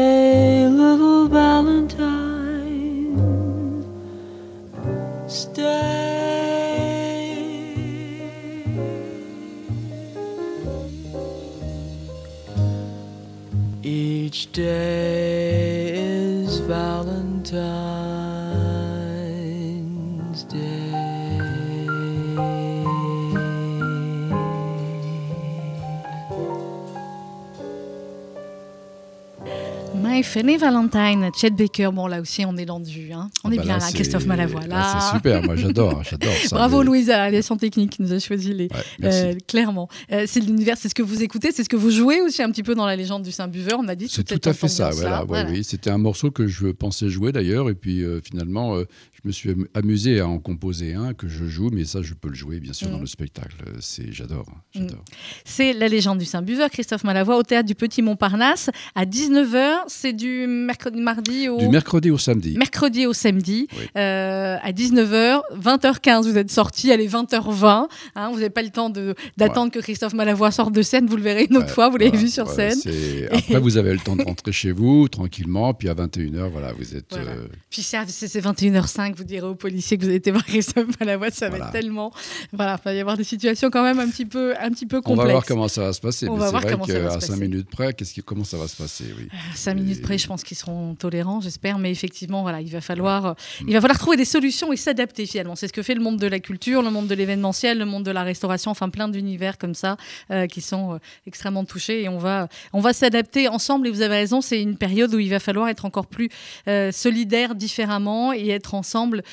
Funny Valentine, Chet Baker. Bon, là aussi, on est dans du. Hein. On Ah est bah bien là, là, Christophe Malavoie. C'est super, moi j'adore, [LAUGHS] j'adore ça. Bravo mais- Louise à la technique qui nous a choisi les. Ouais. Euh, clairement. Euh, c'est l'univers, c'est ce que vous écoutez, c'est ce que vous jouez aussi un petit peu dans la légende du Saint-Buveur, on a dit. C'est tout à fait ça, voilà. ouais, Oui, c'était un morceau que je pensais jouer d'ailleurs, et puis euh, finalement, euh, me suis am- amusé à en composer un que je joue, mais ça, je peux le jouer bien sûr Mm. dans le spectacle. C'est, j'adore, j'adore. C'est la légende du Saint-Buveur, Christophe Malavoie, au théâtre du Petit Montparnasse, à 19h. C'est du mercredi, mardi au. Du mercredi au samedi. mercredi au samedi Oui. euh, à 19h, 20h15 vous êtes sorti, allez 20h20, hein, vous n'avez pas le temps d'attendre que Christophe Malavoie sorte de scène, vous le verrez une autre Ouais, fois, vous l'avez vu sur scène. Après, vous avez le temps de [LAUGHS] rentrer chez vous tranquillement, puis à 21h, voilà, vous êtes. Voilà. euh, Puis c'est c'est- c'est 21h05, vous direz aux policiers que vous avez été voir Christophe Malavoie, ça va être tellement... Voilà, il va y avoir des situations quand même un petit peu, un petit peu on complexes. va voir comment ça va se passer. On mais va c'est voir vrai comment ça va se 5 passer. minutes près, qui, comment ça va se passer oui. Cinq minutes Et- près, je pense qu'ils seront tolérants, j'espère, mais effectivement, voilà, il va falloir, euh, il va falloir trouver des solutions et s'adapter finalement. C'est ce que fait le monde de la culture, le monde de l'événementiel, le monde de la restauration, enfin plein d'univers comme ça euh, qui sont euh, extrêmement touchés et on va, on va s'adapter ensemble. Et vous avez raison, c'est une période où il va falloir être encore plus euh, solidaire différemment et être ensemble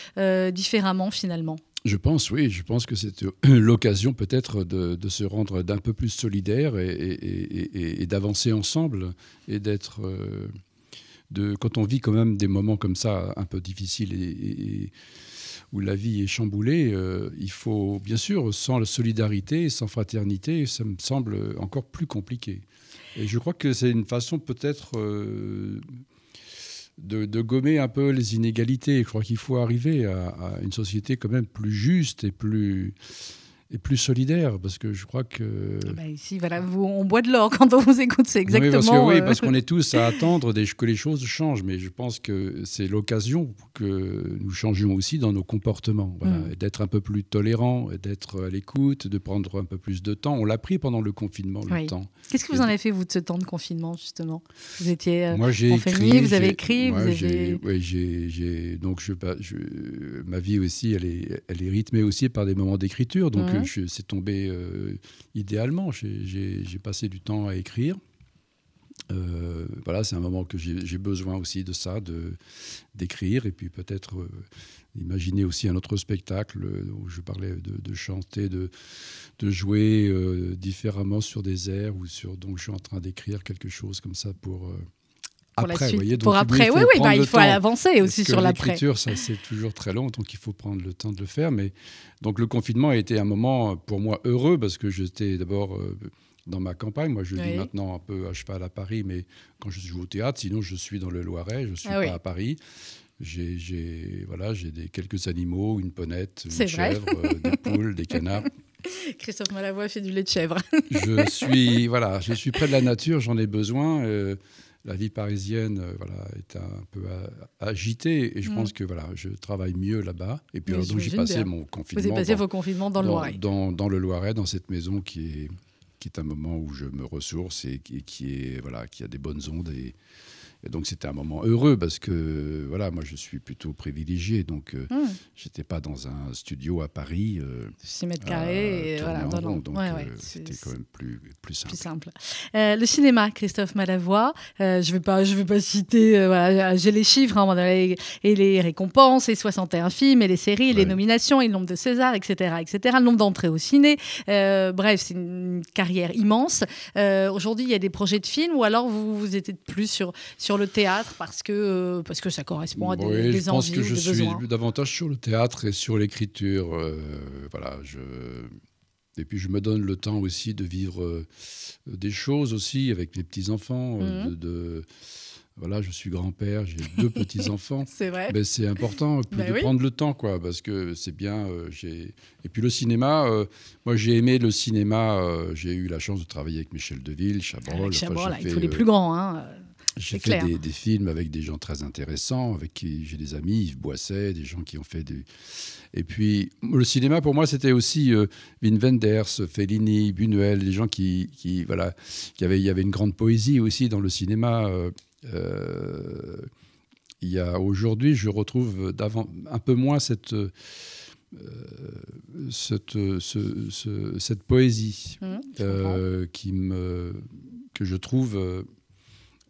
différemment finalement. Je pense, oui, je pense que c'est [CLEARS THROAT] l'occasion peut-être de, se rendre d'un peu plus solidaire et d'avancer ensemble et d'être. Quand on vit quand même des moments comme ça un peu difficiles et, où la vie est chamboulée, euh, il faut, bien sûr, sans la solidarité, sans fraternité, ça me semble encore plus compliqué. Et je crois que c'est une façon peut-être euh, de, gommer un peu les inégalités. Je crois qu'il faut arriver à une société quand même plus juste et plus, et plus solidaire, parce que je crois que... Bah, ici, voilà, vous- on boit de l'or [LAUGHS] quand on vous écoute, c'est exactement. parce que, oui, euh, parce qu'on [LAUGHS] est tous à attendre des- que les choses changent, mais je pense que c'est l'occasion que nous changions aussi dans nos comportements, voilà, Mm. d'être un peu plus tolérants, d'être à l'écoute, de prendre un peu plus de temps. On l'a pris pendant le confinement, le Oui. temps. Qu'est-ce que vous en avez fait, vous, de ce temps de confinement, justement? Vous étiez. euh, Moi, j'ai en écrit. vous avez écrit, moi, vous avez- ouais, j'ai- donc je, bah, je- ma vie aussi, elle est, elle est rythmée aussi par des moments d'écriture. Donc Mhm. Je- c'est tombé euh, idéalement. J'ai- passé du temps à écrire. Euh, voilà, c'est un moment que j'ai besoin aussi de ça, d'écrire et puis peut-être euh, imaginer aussi un autre spectacle euh, où je parlais de, chanter, de, jouer différemment sur des airs ou sur. Donc je suis en train d'écrire quelque chose comme ça pour. Euh, pour la après, suite, vous voyez, pour après. Oui, bah, il faut avancer aussi sur l'après. L'écriture, ça c'est toujours très long, donc il faut prendre le temps de le faire. Mais donc le confinement a été un moment pour moi heureux parce que j'étais d'abord euh, dans ma campagne. Moi, je Oui. vis maintenant un peu à cheval à Paris, mais quand je joue au théâtre, sinon je suis dans le Loiret, je suis Ah pas oui. à Paris. J'ai voilà, j'ai des quelques animaux, une ponette, une chèvre, euh, des poules, des [LAUGHS] canards. Christophe Malavoie fait du lait de chèvre. Je suis voilà, je suis près de la nature, j'en ai besoin. euh, la vie parisienne, euh, voilà, est un peu agitée et je Mm. pense que voilà, je travaille mieux là-bas. Et puis alors, donc j'ai passé bien. mon Vous confinement avez passé dans, vos confinements dans le Loiret. dans- dans le Loiret, dans cette maison qui est qui est un moment où je me ressource et qui, qui est voilà, qui a des bonnes ondes et, et donc c'était un moment heureux parce que voilà, moi je suis plutôt privilégié, donc euh, Hum, j'étais pas dans un studio à Paris. euh, 6 mètres carrés. et voilà, donc Ouais, euh, ouais, c'était quand même plus plus simple. plus simple. Euh, le cinéma, Christophe Malavoie. euh, je vais pas, je vais pas citer. voilà, j'ai les chiffres hein, et et les récompenses, les 61 films, et les séries, et les nominations, et le nombre de César, etc., etc. Le nombre d'entrées au ciné. Bref, c'est une carrière immense. Aujourd'hui, il y a des projets de films, ou alors vous, vous êtes plus sur sur le théâtre parce que euh, parce que ça correspond à des, Oui, des je pense que je suis besoins. davantage sur le théâtre et sur l'écriture. euh, voilà, je... Et puis je me donne le temps aussi de vivre euh, des choses aussi avec mes petits-enfants, euh, Mhm. de, de, voilà, je suis grand-père, j'ai deux petits-enfants. [LAUGHS] C'est vrai. Ben, c'est important Ben de oui. prendre le temps, quoi, parce que c'est bien. euh, j'ai... Et puis le cinéma, moi j'ai aimé le cinéma. j'ai eu la chance de travailler avec Michel Deville, Chabrol. Avec enfin, Chabrol, j'ai là, fait, faut les plus grands. Hein. J'ai fait des, des films avec des gens très intéressants, avec qui j'ai des amis, Yves Boisset, des gens qui ont fait des. Et puis le cinéma pour moi c'était aussi euh, Wenders, Fellini, Buñuel, des gens qui, qui voilà, qui avaient, il y avait une grande poésie aussi dans le cinéma. euh, euh, il y a aujourd'hui, je retrouve d'avant, un peu moins cette, euh, cette, ce- ce- cette poésie euh, qui me, que je trouve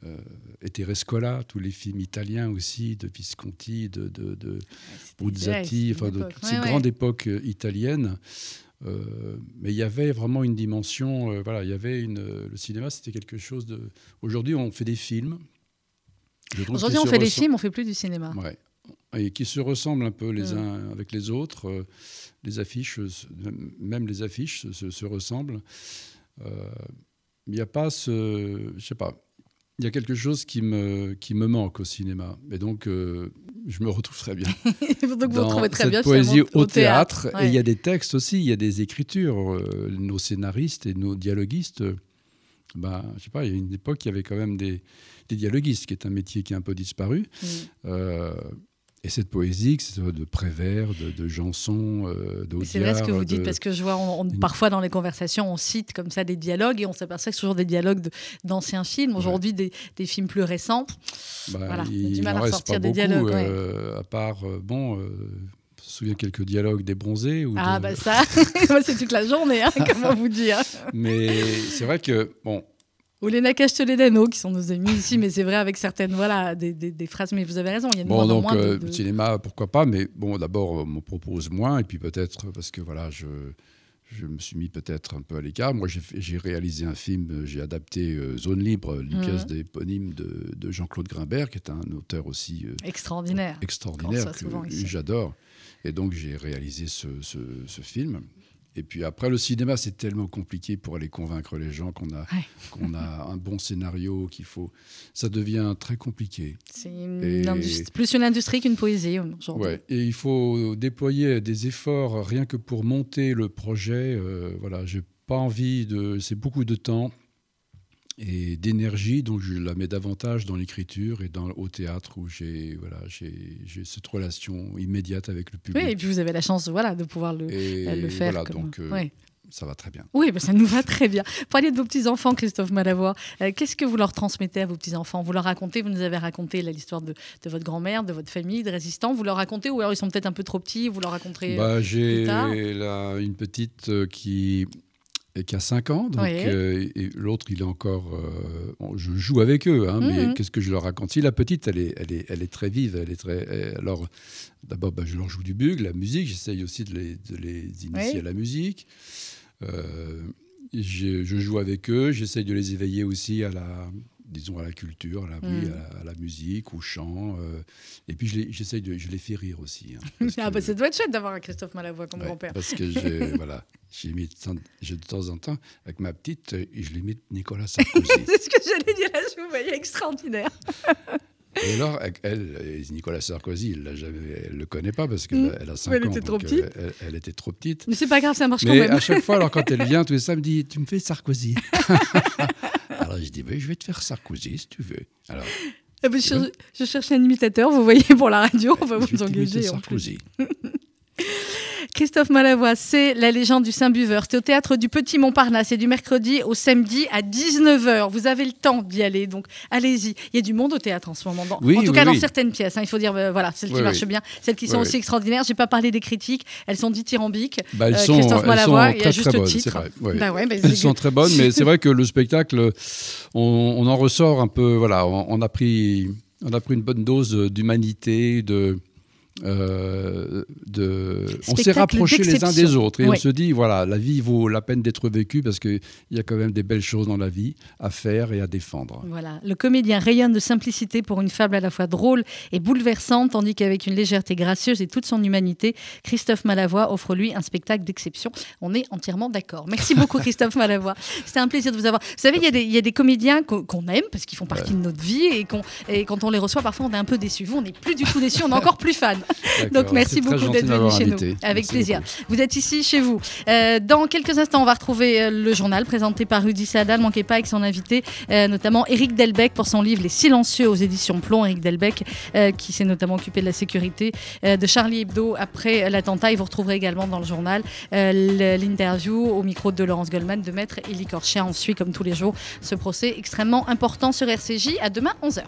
euh, euh, et Terescola, tous les films italiens aussi, de Visconti, de, de, de ouais, enfin de toutes ces Ouais, grandes époques euh, italiennes. Euh, mais il y avait vraiment une dimension, euh, voilà, il y avait une, le cinéma, c'était quelque chose de. Aujourd'hui, on fait des films. Aujourd'hui, on fait des films, on fait plus du cinéma. Ouais. Et qui se ressemblent un peu les Mm. uns avec les autres. Les affiches, même les affiches se, se- se ressemblent. Il n'y a pas ce. Je sais pas. Il y a quelque chose qui me, qui me manque au cinéma. Et donc, euh, je me retrouve très bien [LAUGHS] Donc vous dans retrouvez très cette bien poésie au théâtre. Et Ouais. il y a des textes aussi, il y a des écritures. Euh, nos scénaristes et nos dialoguistes, euh, ben, je sais pas, il y a une époque, il y avait quand même des, des dialoguistes, qui est un métier qui a un peu disparu. Mm. Euh, et cette poésie, que ce soit de Prévert, de, de Janson, euh. C'est vrai ce que vous dites, de- parce que je vois, on- on- Une- parfois dans les conversations, on cite comme ça des dialogues et on s'aperçoit que c'est toujours des dialogues de- d'anciens films. Aujourd'hui, des, des films plus récents. bah, voilà, il a du mal à ressortir pas des beaucoup, dialogues, ouais. euh, à part, euh, bon, euh, on se souvient quelques dialogues des bronzés. Ou Ah de- bah ça, [LAUGHS] c'est toute la journée, hein, [LAUGHS] comment vous dire. Mais c'est vrai que, bon, Ou les Nakash Toledano, qui sont nos amis ici, mais c'est vrai avec certaines, voilà, des, des- des phrases, mais vous avez raison, il y a de Bon, moins en donc, moins euh, de- cinéma, pourquoi pas, mais bon, d'abord, on me propose moins, et puis peut-être parce que, voilà, je, je me suis mis peut-être un peu à l'écart. Moi, j'ai réalisé un film, euh, j'ai adapté euh, Zone Libre, une pièce d'éponyme de, de Jean-Claude Grimbert, qui est un auteur aussi euh, extraordinaire. extraordinaire que j'adore. Et donc, j'ai réalisé ce, ce- ce film. Et puis après, le cinéma, c'est tellement compliqué pour aller convaincre les gens qu'on a, Ouais. [LAUGHS] qu'on a un bon scénario, qu'il faut. Ça devient très compliqué. C'est une Et- industrie- plus une industrie qu'une poésie aujourd'hui. Ouais. Et il faut déployer des efforts rien que pour monter le projet. Euh, voilà, j'ai pas envie de. C'est beaucoup de temps et d'énergie, donc je la mets davantage dans l'écriture et dans, au théâtre où j'ai voilà, j'ai cette relation immédiate avec le public. Oui, et puis vous avez la chance de, voilà, de pouvoir le, Et le faire. voilà, comme- donc euh, ouais. ça va très bien. Oui, bah, ça nous va très bien. Parlez de vos petits-enfants, Christophe Malavoie. Euh, Qu'est-ce que vous leur transmettez à vos petits-enfants? Vous leur racontez, vous nous avez raconté l'histoire de, de votre grand-mère, de votre famille, de résistants. Vous leur racontez, ou alors ils sont peut-être un peu trop petits, vous leur raconterez. Bah, plus j'ai une petite euh, qui et qui a 5 ans, donc, Oui. euh, et l'autre il est encore. euh, bon, je joue avec eux, hein, Mhm. mais qu'est-ce que je leur raconte? Si la petite, elle est, elle est, elle est très vive, elle est très. elle- alors, d'abord, bah, je leur joue du bugle, la musique. J'essaye aussi de les, de les initier Oui. à la musique. Euh, je, je joue avec eux, j'essaye de les éveiller aussi à la, disons à la culture, à la, oui, à, la, à la musique, au chant. euh, et puis je les- j'essaye je les fais rire aussi. hein, [LAUGHS] parce Ah, que- bah, ça doit être chouette d'avoir un Christophe Malavoie comme Ouais, grand-père. Parce que [LAUGHS] j'ai voilà, j'ai mis de de temps en temps avec ma petite, euh, je l'ai mis Nicolas Sarkozy. [LAUGHS] C'est ce que j'allais dire là, je vous voyais extraordinaire. et alors elle, euh, Nicolas Sarkozy, elle ne le connaît pas parce qu'elle Mm. a- elle a 5 elle ans. était trop donc, petite. euh, Elle, elle était trop petite. Mais c'est pas grave, ça marche quand Mais même. à chaque fois, alors quand elle vient, tout ça, elle me dit, tu me fais Sarkozy. Alors je dis, Ben, je vais te faire Sarkozy si tu veux. Alors, Ah, bah, je, cherche- je cherche un imitateur, vous voyez, pour la radio, on va je vous engager. en plus. [LAUGHS] Christophe Malavoie, c'est la légende du Saint-Buveur. C'est au théâtre du Petit Montparnasse. C'est du mercredi au samedi à 19h. Vous avez le temps d'y aller, donc allez-y. Il y a du monde au théâtre en ce moment. Dans- Oui, en tout oui, cas, dans certaines pièces. hein. il faut dire, euh, voilà, celles qui marchent bien, celles qui sont aussi extraordinaires. J'ai pas parlé des critiques. Elles sont dithyrambiques. Bah, elles Euh, sont, Christophe Malavoie, et à très, juste bonnes, titre. vrai. Bah ouais, bah, Elles sont très bonnes, mais [LAUGHS] c'est vrai que le spectacle, on, on en ressort un peu. Voilà, on, on a pris, on a pris une bonne dose d'humanité, de euh, de... on s'est rapprochés les uns des autres et on se dit voilà la vie vaut la peine d'être vécue parce qu'il y a quand même des belles choses dans la vie à faire et à défendre. Voilà, le comédien rayonne de simplicité pour une fable à la fois drôle et bouleversante, tandis qu'avec une légèreté gracieuse et toute son humanité, Christophe Malavoie offre lui un spectacle d'exception. On est entièrement d'accord. Merci beaucoup [LAUGHS] Christophe Malavoie. C'était un plaisir de vous avoir. Vous savez, il y a des, il y a des comédiens qu'on aime parce qu'ils font partie de notre vie et, et quand on les reçoit, parfois on est un peu déçu. Vous, on n'est plus du tout déçu, on est encore plus fan. Donc merci beaucoup d'être venu chez invité. nous. Avec Merci plaisir. beaucoup. Vous êtes ici chez vous. Euh, dans quelques instants, on va retrouver euh, le journal présenté par Rudy Sada. Ne manquez pas avec son invité, euh, notamment Éric Delbecq pour son livre Les Silencieux aux éditions Plomb. Éric Delbecq euh, qui s'est notamment occupé de la sécurité de Charlie Hebdo après l'attentat. Et vous retrouverez également dans le journal l'interview au micro de Laurence Goldman de Maître Élie Corchia. On suit comme tous les jours ce procès extrêmement important sur RCJ. À demain 11h.